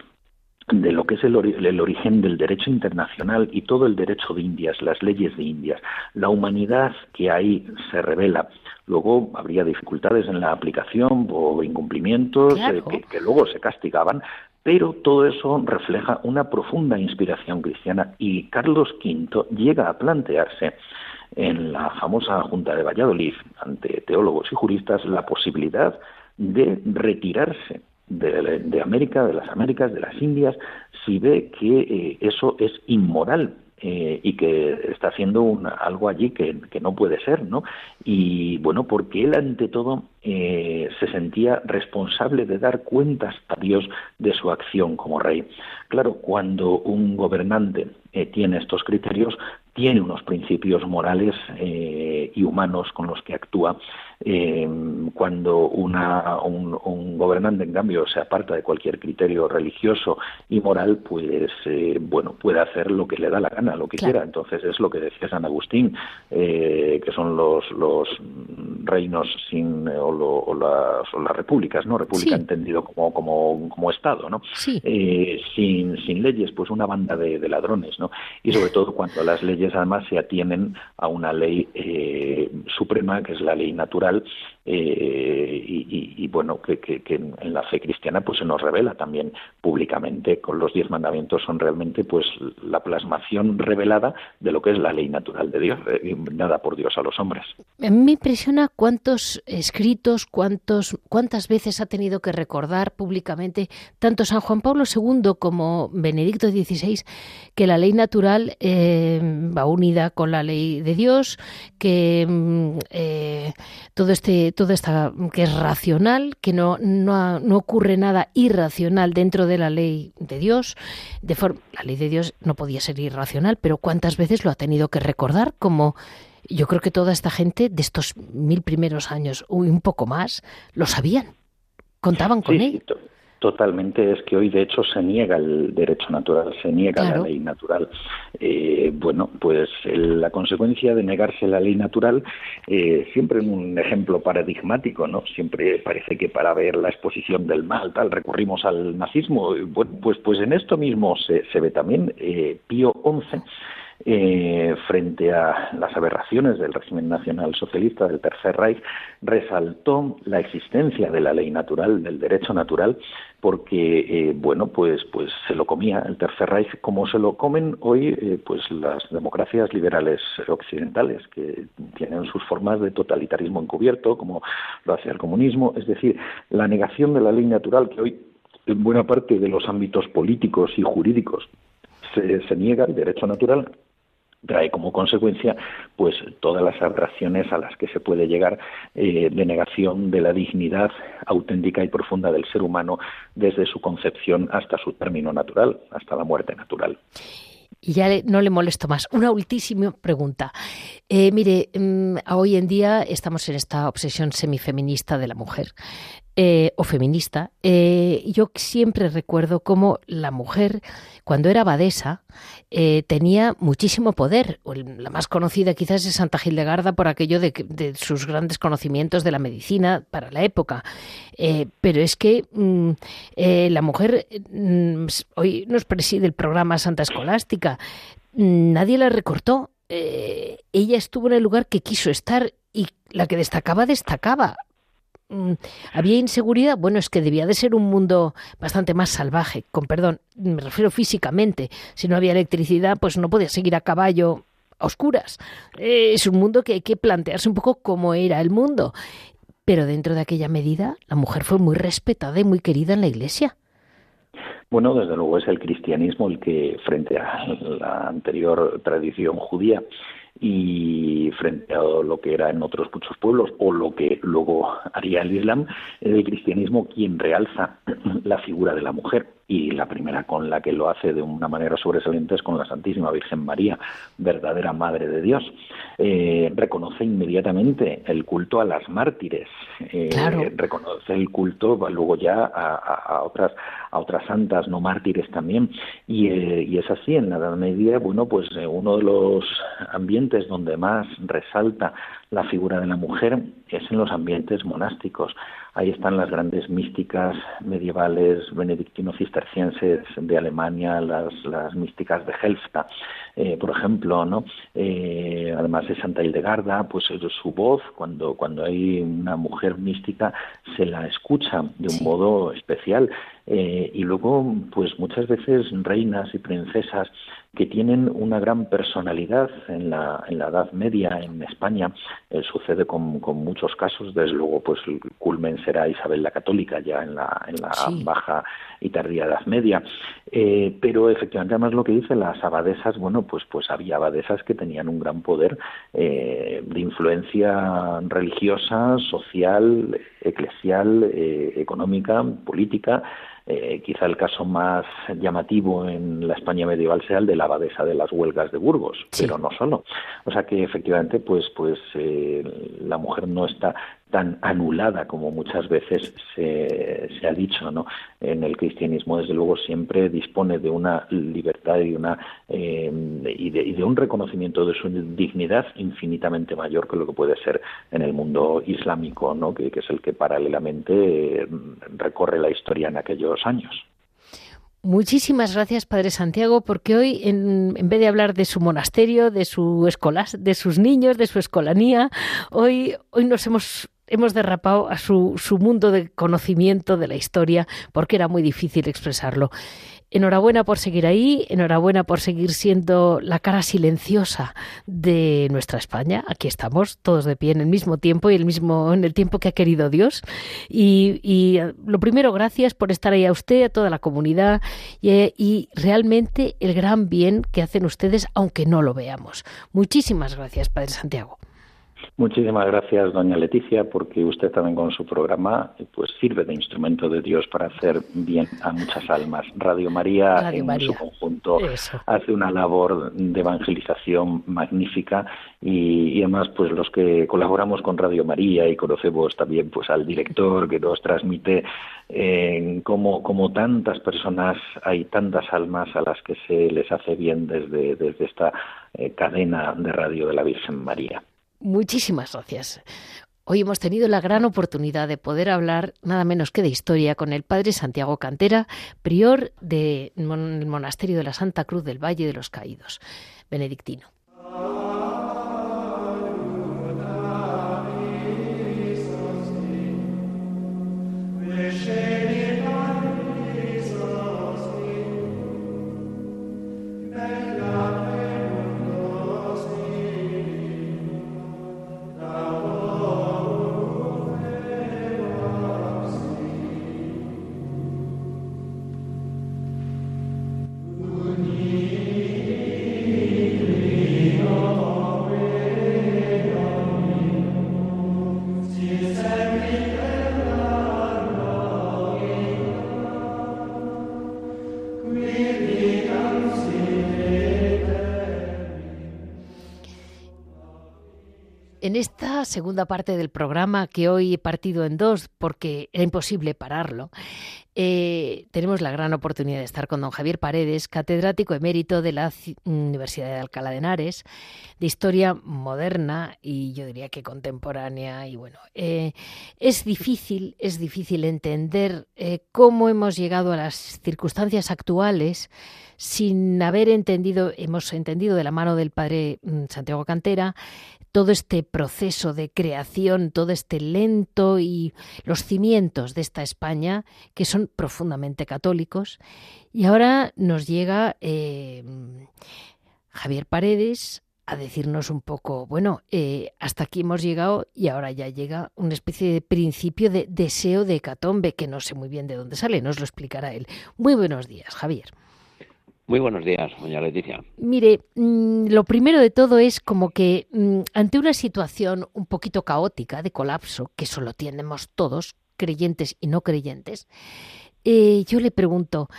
Speaker 2: de lo que es el, origen del derecho internacional y todo el derecho de Indias, las leyes de Indias, la humanidad que ahí se revela. Luego habría dificultades en la aplicación o incumplimientos eh, que, luego se castigaban, pero todo eso refleja una profunda inspiración cristiana y Carlos V llega a plantearse en la famosa Junta de Valladolid ante teólogos y juristas la posibilidad de retirarse de, América, de las Américas, de las Indias, si ve que eh, eso es inmoral eh, y que está haciendo algo allí que, no puede ser, ¿no? Y bueno, porque él ante todo eh, se sentía responsable de dar cuentas a Dios de su acción como rey. Claro, cuando un gobernante tiene estos criterios, tiene unos principios morales y humanos con los que actúa eh, cuando una, un, gobernante, en cambio, se aparta de cualquier criterio religioso y moral, pues, eh, bueno, puede hacer lo que le da la gana, lo que quiera. Entonces, es lo que decía San Agustín, eh, que son los, los reinos sin, o, las, repúblicas, ¿no? República entendido como, como, como Estado, ¿no? Eh, sin, sin leyes, pues una banda de, de, ladrones, ¿no? Y sobre todo cuando las leyes además se atienen a una ley suprema, que es la ley natural well eh, y, bueno, que, en la fe cristiana pues se nos revela también públicamente con los diez mandamientos son realmente pues la plasmación revelada de lo que es la ley natural de Dios, eh, dada por Dios a los hombres.
Speaker 1: A mí me impresiona cuántos escritos, cuántos, cuántas veces ha tenido que recordar públicamente tanto San Juan Pablo II como Benedicto XVI que la ley natural eh, va unida con la ley de Dios, que mm, todo este, todo esta que es racional, que no, no, no ocurre nada irracional dentro de la ley de Dios. De forma, la ley de Dios no podía ser irracional, pero cuántas veces lo ha tenido que recordar como yo creo que toda esta gente de estos mil primeros años o un poco más lo sabían, contaban con él.
Speaker 2: Totalmente, es que hoy de hecho se niega el derecho natural, se niega la ley natural. Eh, bueno, pues la consecuencia de negarse la ley natural, eh, siempre en un ejemplo paradigmático, ¿no? Siempre parece que para ver la exposición del mal, tal, recurrimos al nazismo. Bueno, pues, pues en esto mismo se, se ve también. Eh, Pío XI eh, frente a las aberraciones del régimen nacional socialista del Tercer Reich, resaltó la existencia de la ley natural, del derecho natural, porque, eh, bueno, pues, pues se lo comía el Tercer Reich como se lo comen hoy eh, pues las democracias liberales occidentales, que tienen sus formas de totalitarismo encubierto, como lo hace el comunismo, es decir, la negación de la ley natural que hoy en buena parte de los ámbitos políticos y jurídicos se, se niega el derecho natural trae como consecuencia pues todas las aberraciones a las que se puede llegar eh, de negación de la dignidad auténtica y profunda del ser humano desde su concepción hasta su término natural, hasta la muerte natural.
Speaker 1: Y ya no le molesto más. Una ultísima pregunta. Eh, mire, mm, hoy en día estamos en esta obsesión semifeminista de la mujer. Eh, o feminista, eh, yo siempre recuerdo cómo la mujer, cuando era abadesa, eh, tenía muchísimo poder. La más conocida quizás es Santa Gildegarda por aquello de, sus grandes conocimientos de la medicina para la época. pero es que mm, la mujer mm, hoy nos preside el programa Santa Escolástica. Nadie la recortó. ella estuvo en el lugar que quiso estar y la que destacaba, destacaba. Mm, había inseguridad, bueno, es que debía de ser un mundo bastante más salvaje, con perdón, me refiero físicamente. Si no había electricidad, pues no podía seguir a caballo a oscuras. Eh, es un mundo que hay que plantearse un poco cómo era el mundo. Pero dentro de aquella medida, la mujer fue muy respetada y muy querida en la Iglesia.
Speaker 2: Bueno, desde luego es el cristianismo el que, frente a la anterior tradición judía, y frente a lo que era en otros muchos pueblos o lo que luego haría el Islam, el cristianismo quien realza la figura de la mujer y la primera con la que lo hace de una manera sobresaliente es con la Santísima Virgen María, verdadera Madre de Dios. Eh, reconoce inmediatamente el culto a las mártires, eh, reconoce el culto luego ya a, otras a otras santas no mártires también. Y, eh, y, es así en la Edad Media bueno pues uno de los ambientes donde más resalta la figura de la mujer es en los ambientes monásticos Ahí están las grandes místicas medievales benedictino-cistercienses de Alemania, las, las místicas de Helfta, eh, por ejemplo, ¿no? Eh, además de Santa Hildegarda, pues su voz, cuando, cuando hay una mujer mística, se la escucha de un modo especial. Eh, y luego, pues muchas veces reinas y princesas que tienen una gran personalidad en la, en la Edad Media en España. Eh, sucede con, con, muchos casos, desde luego, pues el culmen será Isabel la Católica ya en la, en la baja y tardía Edad Media. Eh, pero efectivamente, además lo que dice las abadesas, bueno, pues, pues había abadesas que tenían un gran poder eh, de influencia religiosa, social, eclesial, económica, política. Eh, quizá el caso más llamativo en la España medieval sea el de la abadesa de las huelgas de Burgos, pero no solo. O sea que efectivamente, pues, pues eh, la mujer no está tan anulada como muchas veces se, ha dicho no en el cristianismo desde luego siempre dispone de una libertad y una eh, y, de, y, de, un reconocimiento de su dignidad infinitamente mayor que lo que puede ser en el mundo islámico no que, que es el que paralelamente eh, recorre la historia en aquellos años.
Speaker 1: Muchísimas gracias, Padre Santiago, porque hoy, en, en, vez de hablar de su monasterio, de su escolas, de sus niños, de su escolanía, hoy, hoy nos hemos hemos derrapado a su, su mundo de conocimiento de la historia porque era muy difícil expresarlo. Enhorabuena por seguir ahí, enhorabuena por seguir siendo la cara silenciosa de nuestra España. Aquí estamos, todos de pie en el mismo tiempo y el mismo en el tiempo que ha querido Dios. Y, lo primero, gracias por estar ahí a usted, a toda la comunidad y realmente el gran bien que hacen ustedes, aunque no lo veamos. Muchísimas gracias, Padre Santiago.
Speaker 2: Muchísimas gracias, doña Leticia, porque usted también con su programa pues sirve de instrumento de Dios para hacer bien a muchas almas. Radio María en su conjunto hace una labor de evangelización magnífica y, además pues los que colaboramos con Radio María y conocemos también pues al director que nos transmite eh, como, como tantas personas hay tantas almas a las que se les hace bien desde, desde esta eh, cadena de radio de la Virgen María.
Speaker 1: Muchísimas gracias. Hoy hemos tenido la gran oportunidad de poder hablar nada menos que de historia con el padre Santiago Cantera, prior del monasterio de la Santa Cruz del Valle de los Caídos, benedictino. Segunda parte del programa, que hoy he partido en dos porque era imposible pararlo, eh, tenemos la gran oportunidad de estar con don Javier Paredes, catedrático emérito de la Universidad de Alcalá de Henares, de Historia Moderna y yo diría que contemporánea. Y bueno, eh, es difícil, es difícil entender eh, cómo hemos llegado a las circunstancias actuales sin haber entendido, hemos entendido de la mano del padre mm, Santiago Cantera, todo este proceso de creación, todo este lento y los cimientos de esta España, que son profundamente católicos. Y ahora nos llega eh, Javier Paredes a decirnos un poco, bueno, eh, hasta aquí hemos llegado y ahora ya llega una especie de principio de deseo de hecatombe, que no sé muy bien de dónde sale, nos lo explicará él. Muy buenos días, Javier.
Speaker 3: Muy buenos días, doña Leticia.
Speaker 1: Mire, mm, lo primero de todo es como que mm, ante una situación un poquito caótica de colapso, que solo tenemos todos, creyentes y no creyentes, eh, yo le pregunto,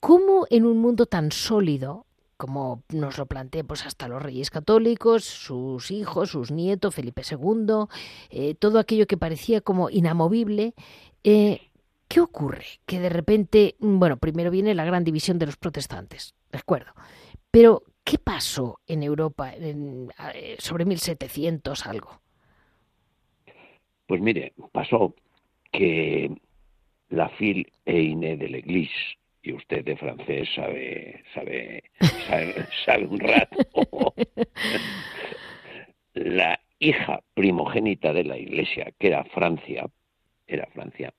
Speaker 1: ¿cómo en un mundo tan sólido, como nos lo plantean pues hasta los reyes católicos, sus hijos, sus nietos, Felipe II, eh, todo aquello que parecía como inamovible, eh, ¿Qué ocurre? Que de repente, mm, bueno, primero viene la gran división de los protestantes, de acuerdo. Pero, ¿qué pasó en Europa en, eh, sobre 1700 algo?
Speaker 3: Pues mire, pasó que la fil eine de l'Église, y usted de francés sabe, sabe, sabe, sabe un rato, la hija primogénita de la Iglesia, que era Francia, era Francia,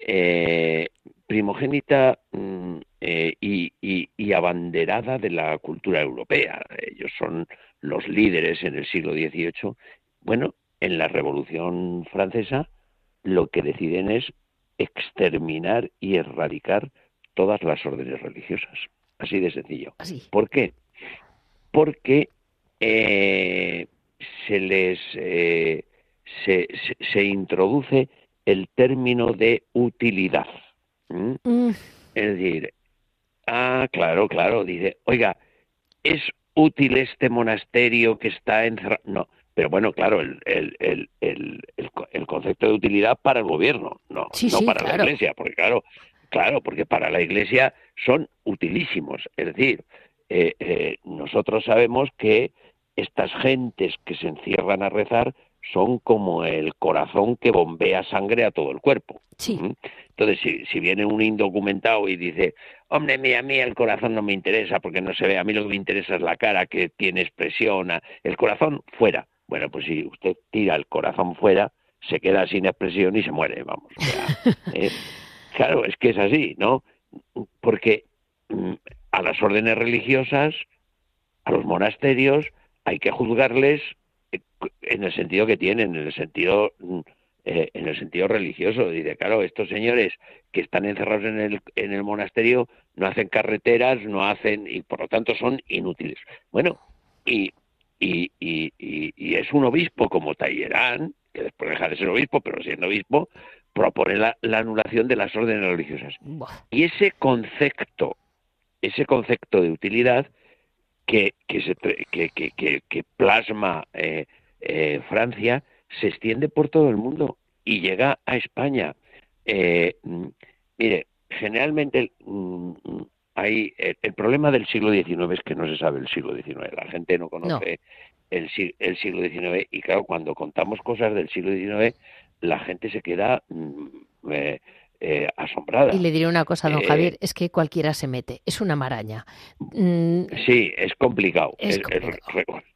Speaker 3: eh, primogénita mm, eh, y, abanderada de la cultura europea. Ellos son los líderes en el siglo XVIII. Bueno, en la Revolución Francesa lo que deciden es exterminar y erradicar todas las órdenes religiosas. Así de sencillo. ¿Por qué? Porque eh, se les se introduce el término de utilidad. Mm. Es decir, ah, claro, claro, dice, oiga, ¿es útil este monasterio que está encerrado? No, pero bueno, claro, el, el, el, el, concepto de utilidad para el gobierno, no, no para la iglesia, porque claro, claro, porque para la iglesia son utilísimos. Es decir, eh, eh, nosotros sabemos que estas gentes que se encierran a rezar son como el corazón que bombea sangre a todo el cuerpo.
Speaker 1: Sí.
Speaker 3: Entonces, si, si, viene un indocumentado y dice, hombre, mira, a mí el corazón no me interesa porque no se ve, a mí lo que me interesa es la cara que tiene expresión, el corazón fuera. Bueno, pues si usted tira el corazón fuera, se queda sin expresión y se muere, vamos. Eh, claro, es que es así, ¿no? Porque mm, a las órdenes religiosas, a los monasterios, hay que juzgarles en el sentido que tienen, en el sentido mm, eh, en el sentido religioso. Dice, claro, estos señores que están encerrados en el, en el monasterio no hacen carreteras, no hacen, y por lo tanto son inútiles. Bueno, y, y, y, y es un obispo como Tallerán, que después deja de ser obispo, pero siendo obispo, propone la, la anulación de las órdenes religiosas. Y ese concepto, ese concepto de utilidad que, que, se, que, que, que plasma eh, eh, Francia se extiende por todo el mundo y llega a España. Eh, mm, mire, generalmente mm, hay el, problema del siglo XIX es que no se sabe el siglo XIX. La gente no conoce el, el siglo XIX y claro, cuando contamos cosas del siglo XIX, la gente se queda mm, eh, eh, asombrada.
Speaker 1: Y le diré una cosa, don Javier, es que cualquiera se mete, es una maraña.
Speaker 3: Mm, sí, es complicado.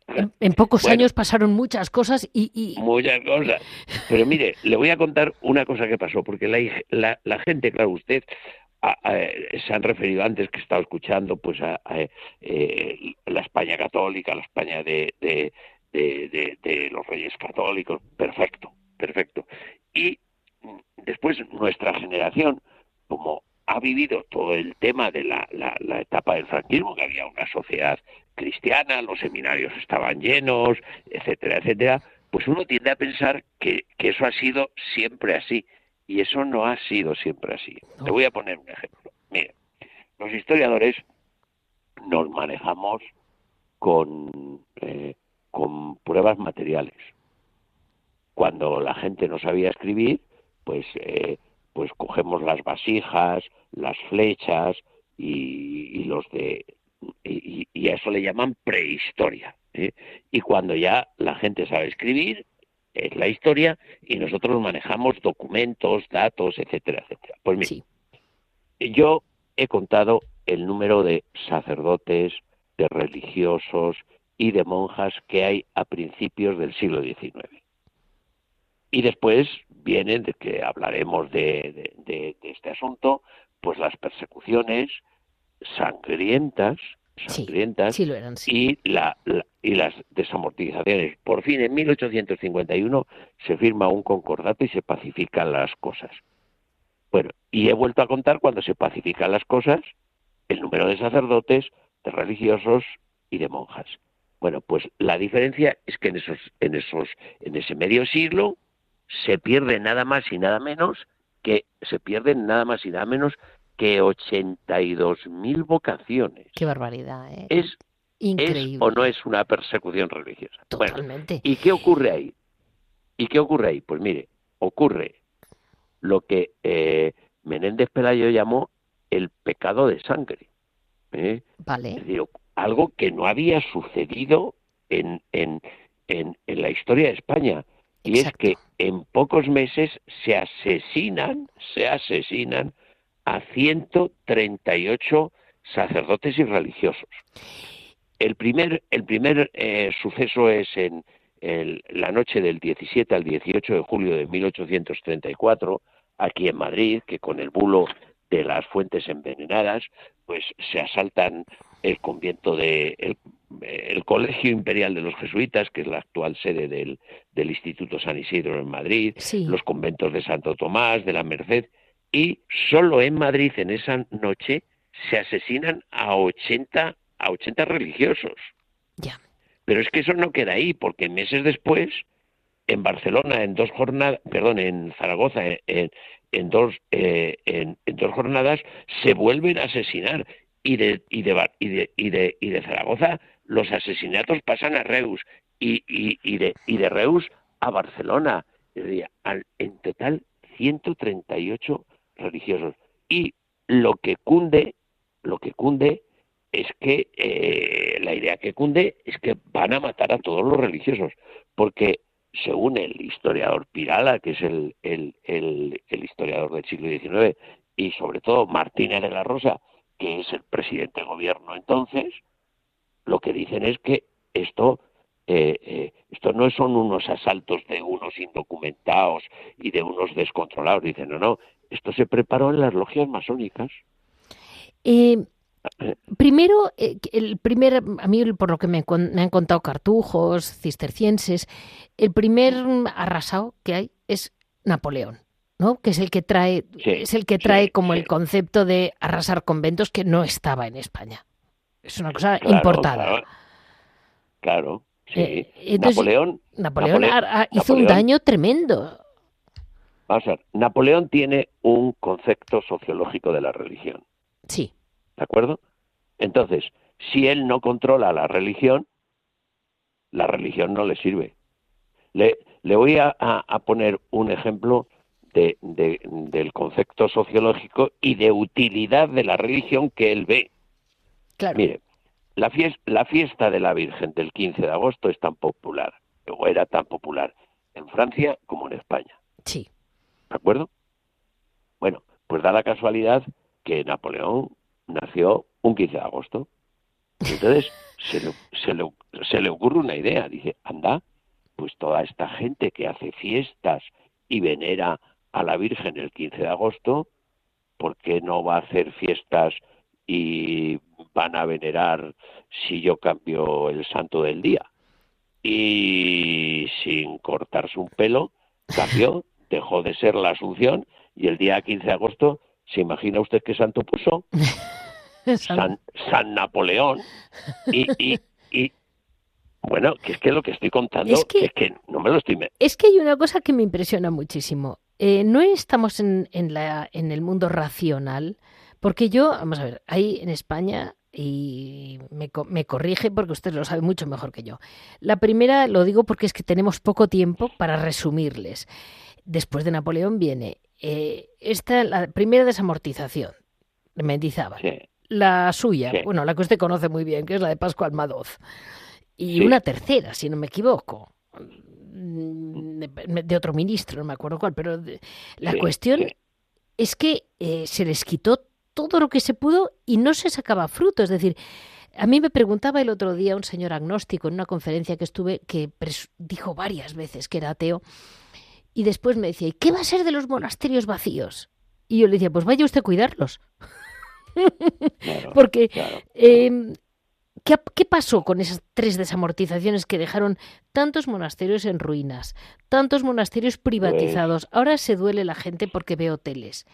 Speaker 1: En, pocos años pasaron muchas cosas y,
Speaker 3: Muchas cosas. Pero mire, le voy a contar una cosa que pasó, porque la, la, gente, claro, usted se han referido antes que estaba escuchando pues a, eh, la España católica, la España de, de, de, los reyes católicos, perfecto, perfecto. Y después nuestra generación, como ha vivido todo el tema de la, la, etapa del franquismo, que había una sociedad cristiana, los seminarios estaban llenos, etcétera, etcétera, pues uno tiende a pensar que, que eso ha sido siempre así. Y eso no ha sido siempre así. Le voy a poner un ejemplo. Mire, los historiadores nos manejamos con, eh, con pruebas materiales. Cuando la gente no sabía escribir, pues, eh, pues cogemos las vasijas, las flechas y, los de y, a eso le llaman prehistoria. ¿eh? Y cuando ya la gente sabe escribir, es la historia y nosotros manejamos documentos, datos, etcétera, etcétera. Pues mire, yo he contado el número de sacerdotes, de religiosos y de monjas que hay a principios del siglo XIX. Y después vienen, de que hablaremos de, de este asunto, pues las persecuciones sangrientas sangrientas y, la, y las desamortizaciones. Por fin, en 1851 se firma un concordato y se pacifican las cosas. Bueno, y he vuelto a contar cuando se pacifican las cosas el número de sacerdotes, de religiosos y de monjas. Bueno, pues la diferencia es que en esos, en esos, en ese medio siglo se pierde nada más y nada menos que se pierden nada más y nada menos que 82.000 vocaciones.
Speaker 1: Qué barbaridad, ¿eh?
Speaker 3: Es increíble. o no es una persecución religiosa.
Speaker 1: Totalmente.
Speaker 3: ¿Y qué ocurre ahí? ¿Y qué ocurre ahí? Pues mire, ocurre lo que eh, Menéndez Pelayo llamó el pecado de sangre. ¿eh?
Speaker 1: Vale.
Speaker 3: Es decir, algo que no había sucedido en, en, en, la historia de España. Y es que en pocos meses se asesinan, se asesinan a 138 sacerdotes y religiosos. El primer, el primer eh, suceso es en la noche del 17 al 18 de julio de 1834, aquí en Madrid, que con el bulo de las fuentes envenenadas, pues se asaltan el convento de el, Colegio Imperial de los Jesuitas, que es la actual sede del, del Instituto San Isidro en Madrid, los conventos de Santo Tomás, de la Merced, y solo en Madrid en esa noche se asesinan a 80 a 80 religiosos.
Speaker 1: Ya.
Speaker 3: Pero es que eso no queda ahí, porque meses después en Barcelona en dos jornadas, perdón, en Zaragoza en, en dos eh, en, dos jornadas se vuelven a asesinar y de y de y de y de, y de Zaragoza los asesinatos pasan a Reus y, y, y de y de Reus a Barcelona. En total 138 religiosos. Y lo que cunde, lo que cunde es que eh, la idea que cunde es que van a matar a todos los religiosos, porque según el historiador Pirala, que es el, el, el, historiador del siglo XIX, y sobre todo Martínez de la Rosa, que es el presidente de gobierno entonces, lo que dicen es que esto eh, eh, esto no son unos asaltos de unos indocumentados y de unos descontrolados. Dicen, no, no, esto se preparó en las logias masónicas.
Speaker 1: Eh, primero, eh, el primer, a mí por lo que me, han contado cartujos, cistercienses, el primer arrasado que hay es Napoleón. ¿no? que es el que trae es el que trae como el concepto de arrasar conventos que no estaba en España. Es una cosa importada.
Speaker 3: claro, sí. Eh, Napoleón,
Speaker 1: Napoleón, hizo un daño tremendo
Speaker 3: Vamos a ver, Napoleón tiene un concepto sociológico de la religión.
Speaker 1: Sí.
Speaker 3: ¿De acuerdo? Entonces, si él no controla la religión, la religión no le sirve. Le, le voy a, poner un ejemplo de, del concepto sociológico y de utilidad de la religión que él ve.
Speaker 1: Claro.
Speaker 3: Mire, la fiesta, la fiesta de la Virgen del 15 de agosto es tan popular, o era tan popular, en Francia como en España.
Speaker 1: Sí.
Speaker 3: ¿De acuerdo? Bueno, pues da la casualidad que Napoleón nació un 15 de agosto. Entonces se le, se, le, se le ocurre una idea, dice, anda, pues toda esta gente que hace fiestas y venera a la Virgen el 15 de agosto, ¿por qué no va a hacer fiestas y van a venerar si yo cambio el santo del día? Y sin cortarse un pelo, cambió, dejó de ser la Asunción y el día 15 de agosto, ¿se imagina usted qué santo puso? San, San Napoleón. Y, y, y, bueno, que es que lo que estoy contando
Speaker 1: Es que-
Speaker 3: es que no me lo estoy...
Speaker 1: Es que hay una cosa que me impresiona muchísimo. Eh, no estamos en, en, la, en el mundo racional, porque yo, vamos a ver, hay en España, y me, me corrige porque usted lo sabe mucho mejor que yo. La primera lo digo porque es que tenemos poco tiempo para resumirles. Después de Napoleón viene eh, esta, la primera desamortización de Mendizábal.
Speaker 3: Sí,
Speaker 1: La suya,
Speaker 3: Sí.
Speaker 1: bueno, la que usted conoce muy bien, que es la de Pascual Madoz. Y
Speaker 3: Sí.
Speaker 1: una tercera, si no me equivoco, mm, de, de otro ministro, no me acuerdo cuál, pero de- la cuestión es que eh, se les quitó todo lo que se pudo y no se sacaba fruto. Es decir, a mí me preguntaba el otro día un señor agnóstico en una conferencia que estuve que dijo varias veces que era ateo y después me decía, ¿y qué va a ser de los monasterios vacíos? Y yo le decía, pues vaya usted a cuidarlos.
Speaker 3: Claro,
Speaker 1: Porque
Speaker 3: claro.
Speaker 1: eh, ¿qué, qué pasó con esas tres desamortizaciones que dejaron tantos monasterios en ruinas, tantos monasterios privatizados? Ahora se duele la gente porque ve hoteles.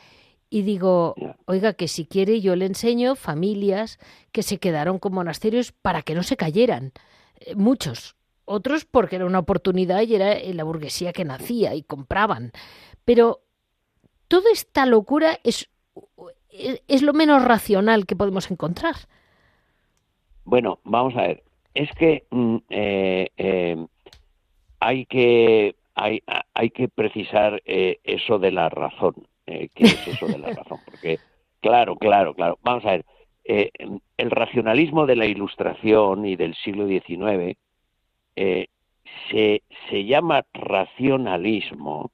Speaker 1: Y digo, oiga, que si quiere yo le enseño familias que se quedaron con monasterios para que no se cayeran. Eh, Muchos. Otros porque era una oportunidad y era la burguesía que nacía y compraban. Pero toda esta locura es, es, es lo menos racional que podemos encontrar.
Speaker 3: Bueno, vamos a ver. Es que mm, eh, eh, hay que hay, hay que precisar eh, eso de la razón. Eh, ¿Qué es eso de la razón? Porque, claro, claro, claro. Vamos a ver. eh, el racionalismo de la Ilustración y del siglo XIX eh, se, se llama racionalismo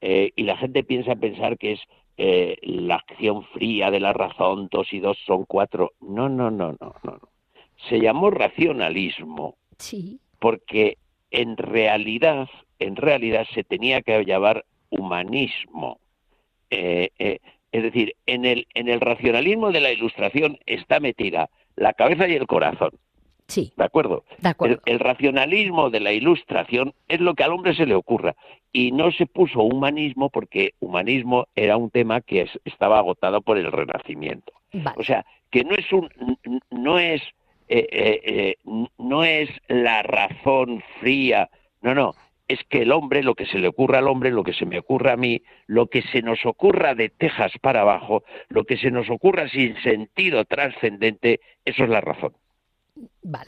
Speaker 3: eh, y la gente piensa pensar que es eh, la acción fría de la razón, dos y dos son cuatro. No, no, no, no, no. Se llamó racionalismo
Speaker 1: Sí.
Speaker 3: porque en realidad, en realidad se tenía que llamar humanismo. Eh, eh, es decir, en el, en el racionalismo de la ilustración está metida la cabeza y el corazón,
Speaker 1: Sí,
Speaker 3: ¿de acuerdo?
Speaker 1: de acuerdo.
Speaker 3: El, el racionalismo de la ilustración es lo que al hombre se le ocurra. Y no se puso humanismo porque humanismo era un tema que es- estaba agotado por el Renacimiento.
Speaker 1: Vale.
Speaker 3: O sea, que no es un, no es, eh, eh, eh, no es la razón fría, no, no, es que el hombre, lo que se le ocurra al hombre, lo que se me ocurra a mí, lo que se nos ocurra de Texas para abajo, lo que se nos ocurra sin sentido trascendente, eso es la razón.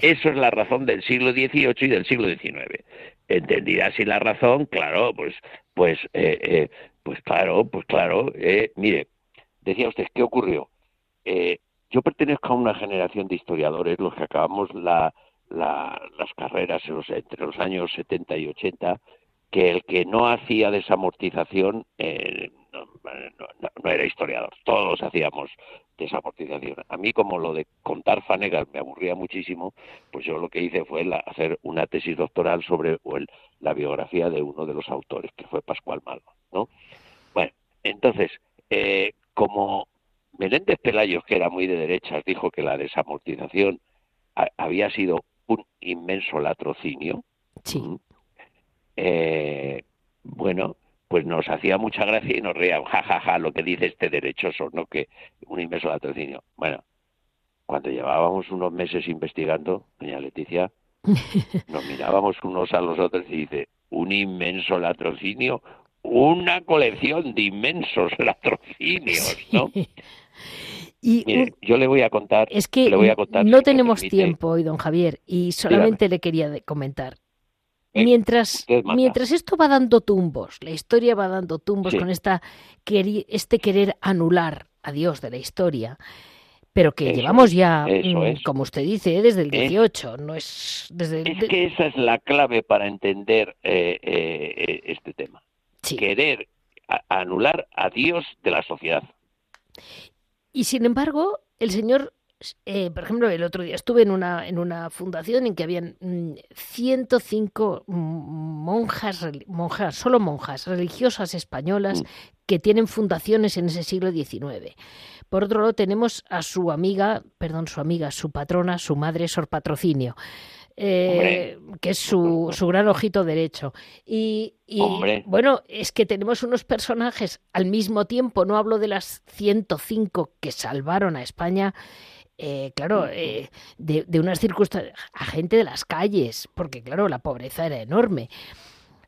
Speaker 3: Eso es la razón del siglo XVIII y del siglo XIX. Entendida así la razón, claro, pues, pues, eh, eh, pues claro, pues claro. eh, mire, decía usted, ¿qué ocurrió? Eh, yo pertenezco a una generación de historiadores, los que acabamos la, la- las carreras entre los años 70 y 80, que el que no hacía desamortización eh, no, no- era historiador. Todos hacíamos desamortización. A mí, como lo de contar fanegas me aburría muchísimo, pues yo lo que hice fue la- hacer una tesis doctoral sobre o el- la biografía de uno de los autores, que fue Pascual Malva, ¿no? Bueno, entonces, eh, como Menéndez Pelayos, que era muy de derechas, dijo que la desamortización ha- había sido un inmenso latrocinio,
Speaker 1: Sí.
Speaker 3: Eh, bueno, pues nos hacía mucha gracia y nos reíamos, jajaja, lo que dice este derechoso, ¿no? Que un inmenso latrocinio. Bueno, cuando llevábamos unos meses investigando, doña Leticia, nos mirábamos unos a los otros y dice, un inmenso latrocinio, una colección de inmensos latrocinios, ¿no?
Speaker 1: Y
Speaker 3: Mire, yo le voy a contar,
Speaker 1: es que
Speaker 3: le voy a contar,
Speaker 1: no tenemos tiempo hoy, don Javier, y solamente le quería comentar.
Speaker 3: Venga,
Speaker 1: Mientras, mientras esto va dando tumbos, la historia va dando tumbos
Speaker 3: Sí.
Speaker 1: con esta, queri- este querer anular a Dios de la historia, pero que
Speaker 3: Eso
Speaker 1: llevamos
Speaker 3: es,
Speaker 1: ya, mm,
Speaker 3: es.
Speaker 1: como usted dice, desde el
Speaker 3: ¿Eh?
Speaker 1: 18, no es desde
Speaker 3: Es
Speaker 1: de-
Speaker 3: que esa es la clave para entender eh, eh, eh, este tema.
Speaker 1: sí.
Speaker 3: Querer a- anular a Dios de la sociedad.
Speaker 1: Y sin embargo, el señor, eh, por ejemplo, el otro día estuve en una, en una fundación en que habían mm, 105 mm, monjas, reli- monjas, solo monjas religiosas españolas
Speaker 3: Mm.
Speaker 1: que tienen fundaciones en ese siglo XIX. Por otro lado, tenemos a su amiga, perdón, su amiga, su patrona, su madre, Sor Patrocinio. eh, que es su, su gran ojito derecho. Y, y, bueno, es que tenemos unos personajes al mismo tiempo, no hablo de las 105 que salvaron a España, eh, claro, eh, de, de unas circunstancias, a gente de las calles, porque claro, la pobreza era enorme.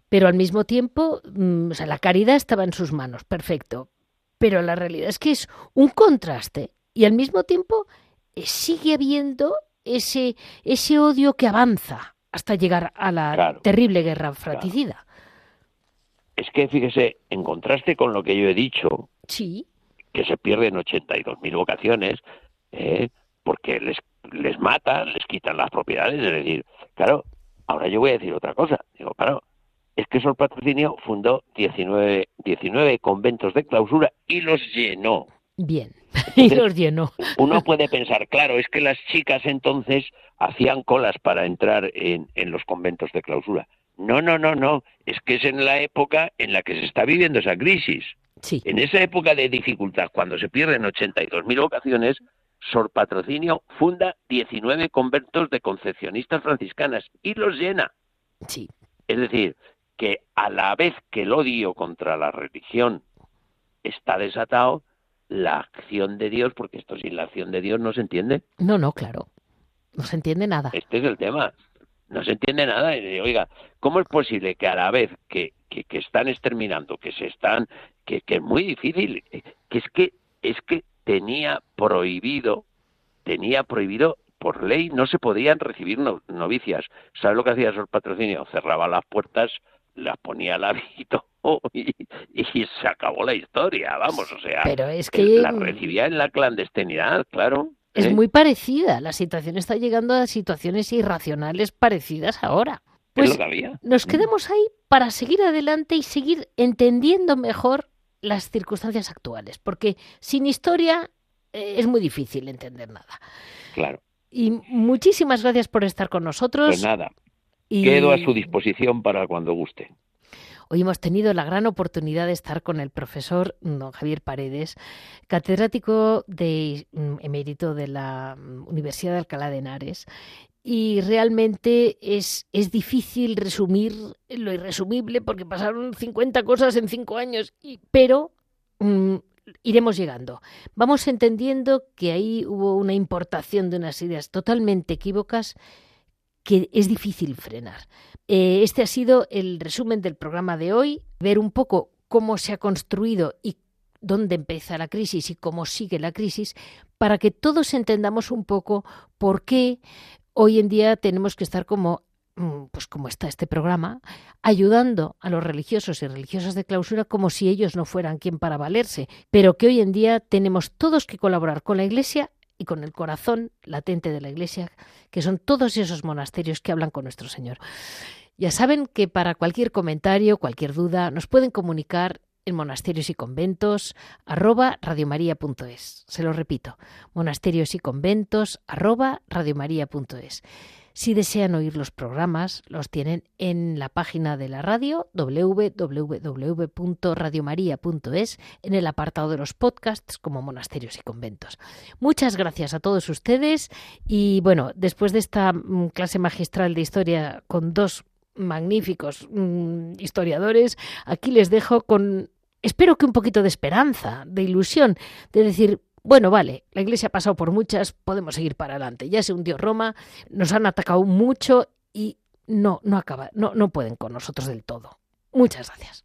Speaker 1: Pero al mismo tiempo, mm, o sea, la caridad estaba en sus manos, perfecto. Pero la realidad es que es un contraste y al mismo tiempo eh, sigue habiendo ese, ese odio que avanza hasta llegar a la
Speaker 3: Claro.
Speaker 1: terrible guerra fratricida.
Speaker 3: Es que fíjese, en contraste con lo que yo he dicho,
Speaker 1: Sí,
Speaker 3: que se pierden 82.000 vocaciones, eh, porque les, les matan, les quitan las propiedades. Es decir, claro, ahora yo voy a decir otra cosa. Digo, claro, es que Sor Patrocinio fundó 19, 19 conventos de clausura y los llenó.
Speaker 1: bien. y los llenó.
Speaker 3: Uno puede pensar, claro, es que las chicas entonces hacían colas para entrar en, en los conventos de clausura. No, no, no, no. Es que es en la época en la que se está viviendo esa crisis.
Speaker 1: Sí,
Speaker 3: En esa época de dificultad, cuando se pierden 82.000 vocaciones, Sor Patrocinio funda 19 conventos de concepcionistas franciscanas y los llena.
Speaker 1: sí.
Speaker 3: Es decir, que a la vez que el odio contra la religión está desatado, la acción de Dios, porque esto sin la acción de Dios no se entiende.
Speaker 1: No, no, claro. No se entiende nada.
Speaker 3: Este es el tema. No se entiende nada. Oiga, ¿cómo es posible que a la vez que, que, que están exterminando, que se están, que, que es muy difícil, eh, que es que es que tenía prohibido, tenía prohibido por ley, no se podían recibir no- novicias. ¿Sabes lo que hacía Sor Patrocinio? Cerraba las puertas, las ponía al hábito y, y se acabó la historia, vamos, o sea,
Speaker 1: Pero es que
Speaker 3: la recibía en la clandestinidad, claro.
Speaker 1: es
Speaker 3: ¿eh?
Speaker 1: muy parecida. La situación está llegando a situaciones irracionales parecidas ahora.
Speaker 3: Es
Speaker 1: Pues nos quedamos ahí para seguir adelante y seguir entendiendo mejor las circunstancias actuales, porque sin historia eh, es muy difícil entender nada.
Speaker 3: Claro.
Speaker 1: Y muchísimas gracias por estar con nosotros.
Speaker 3: Pues nada,
Speaker 1: y
Speaker 3: quedo a su disposición para cuando guste.
Speaker 1: Hoy hemos tenido la gran oportunidad de estar con el profesor don Javier Paredes, catedrático de mm, emérito de la mm, Universidad de Alcalá de Henares. Y realmente es, es difícil resumir lo irresumible porque pasaron 50 cosas en cinco años, y, pero mm, iremos llegando. Vamos entendiendo que ahí hubo una importación de unas ideas totalmente equívocas que es difícil frenar. Eh, este ha sido el resumen del programa de hoy, ver un poco cómo se ha construido y dónde empieza la crisis y cómo sigue la crisis, para que todos entendamos un poco por qué hoy en día tenemos que estar como mm, pues como está este programa, ayudando a los religiosos y religiosas de clausura como si ellos no fueran quien para valerse, pero que hoy en día tenemos todos que colaborar con la Iglesia y con el corazón latente de la Iglesia, que son todos esos monasterios que hablan con nuestro Señor. Ya saben que para cualquier comentario, cualquier duda, nos pueden comunicar en monasterios y conventos arroba radiomaria.es. Se lo repito, monasterios y conventos arroba radiomaria.es. Si desean oír los programas, los tienen en la página de la radio www.radiomaria.es en el apartado de los podcasts como monasterios y conventos. Muchas gracias a todos ustedes y bueno, después de esta mm, clase magistral de historia con dos magníficos mm, historiadores, aquí les dejo con, espero que un poquito de esperanza, de ilusión, de decir, bueno, vale, la Iglesia ha pasado por muchas, podemos seguir para adelante. Ya se hundió Roma, nos han atacado mucho y no, no acaba, no, no pueden con nosotros del todo. Muchas gracias.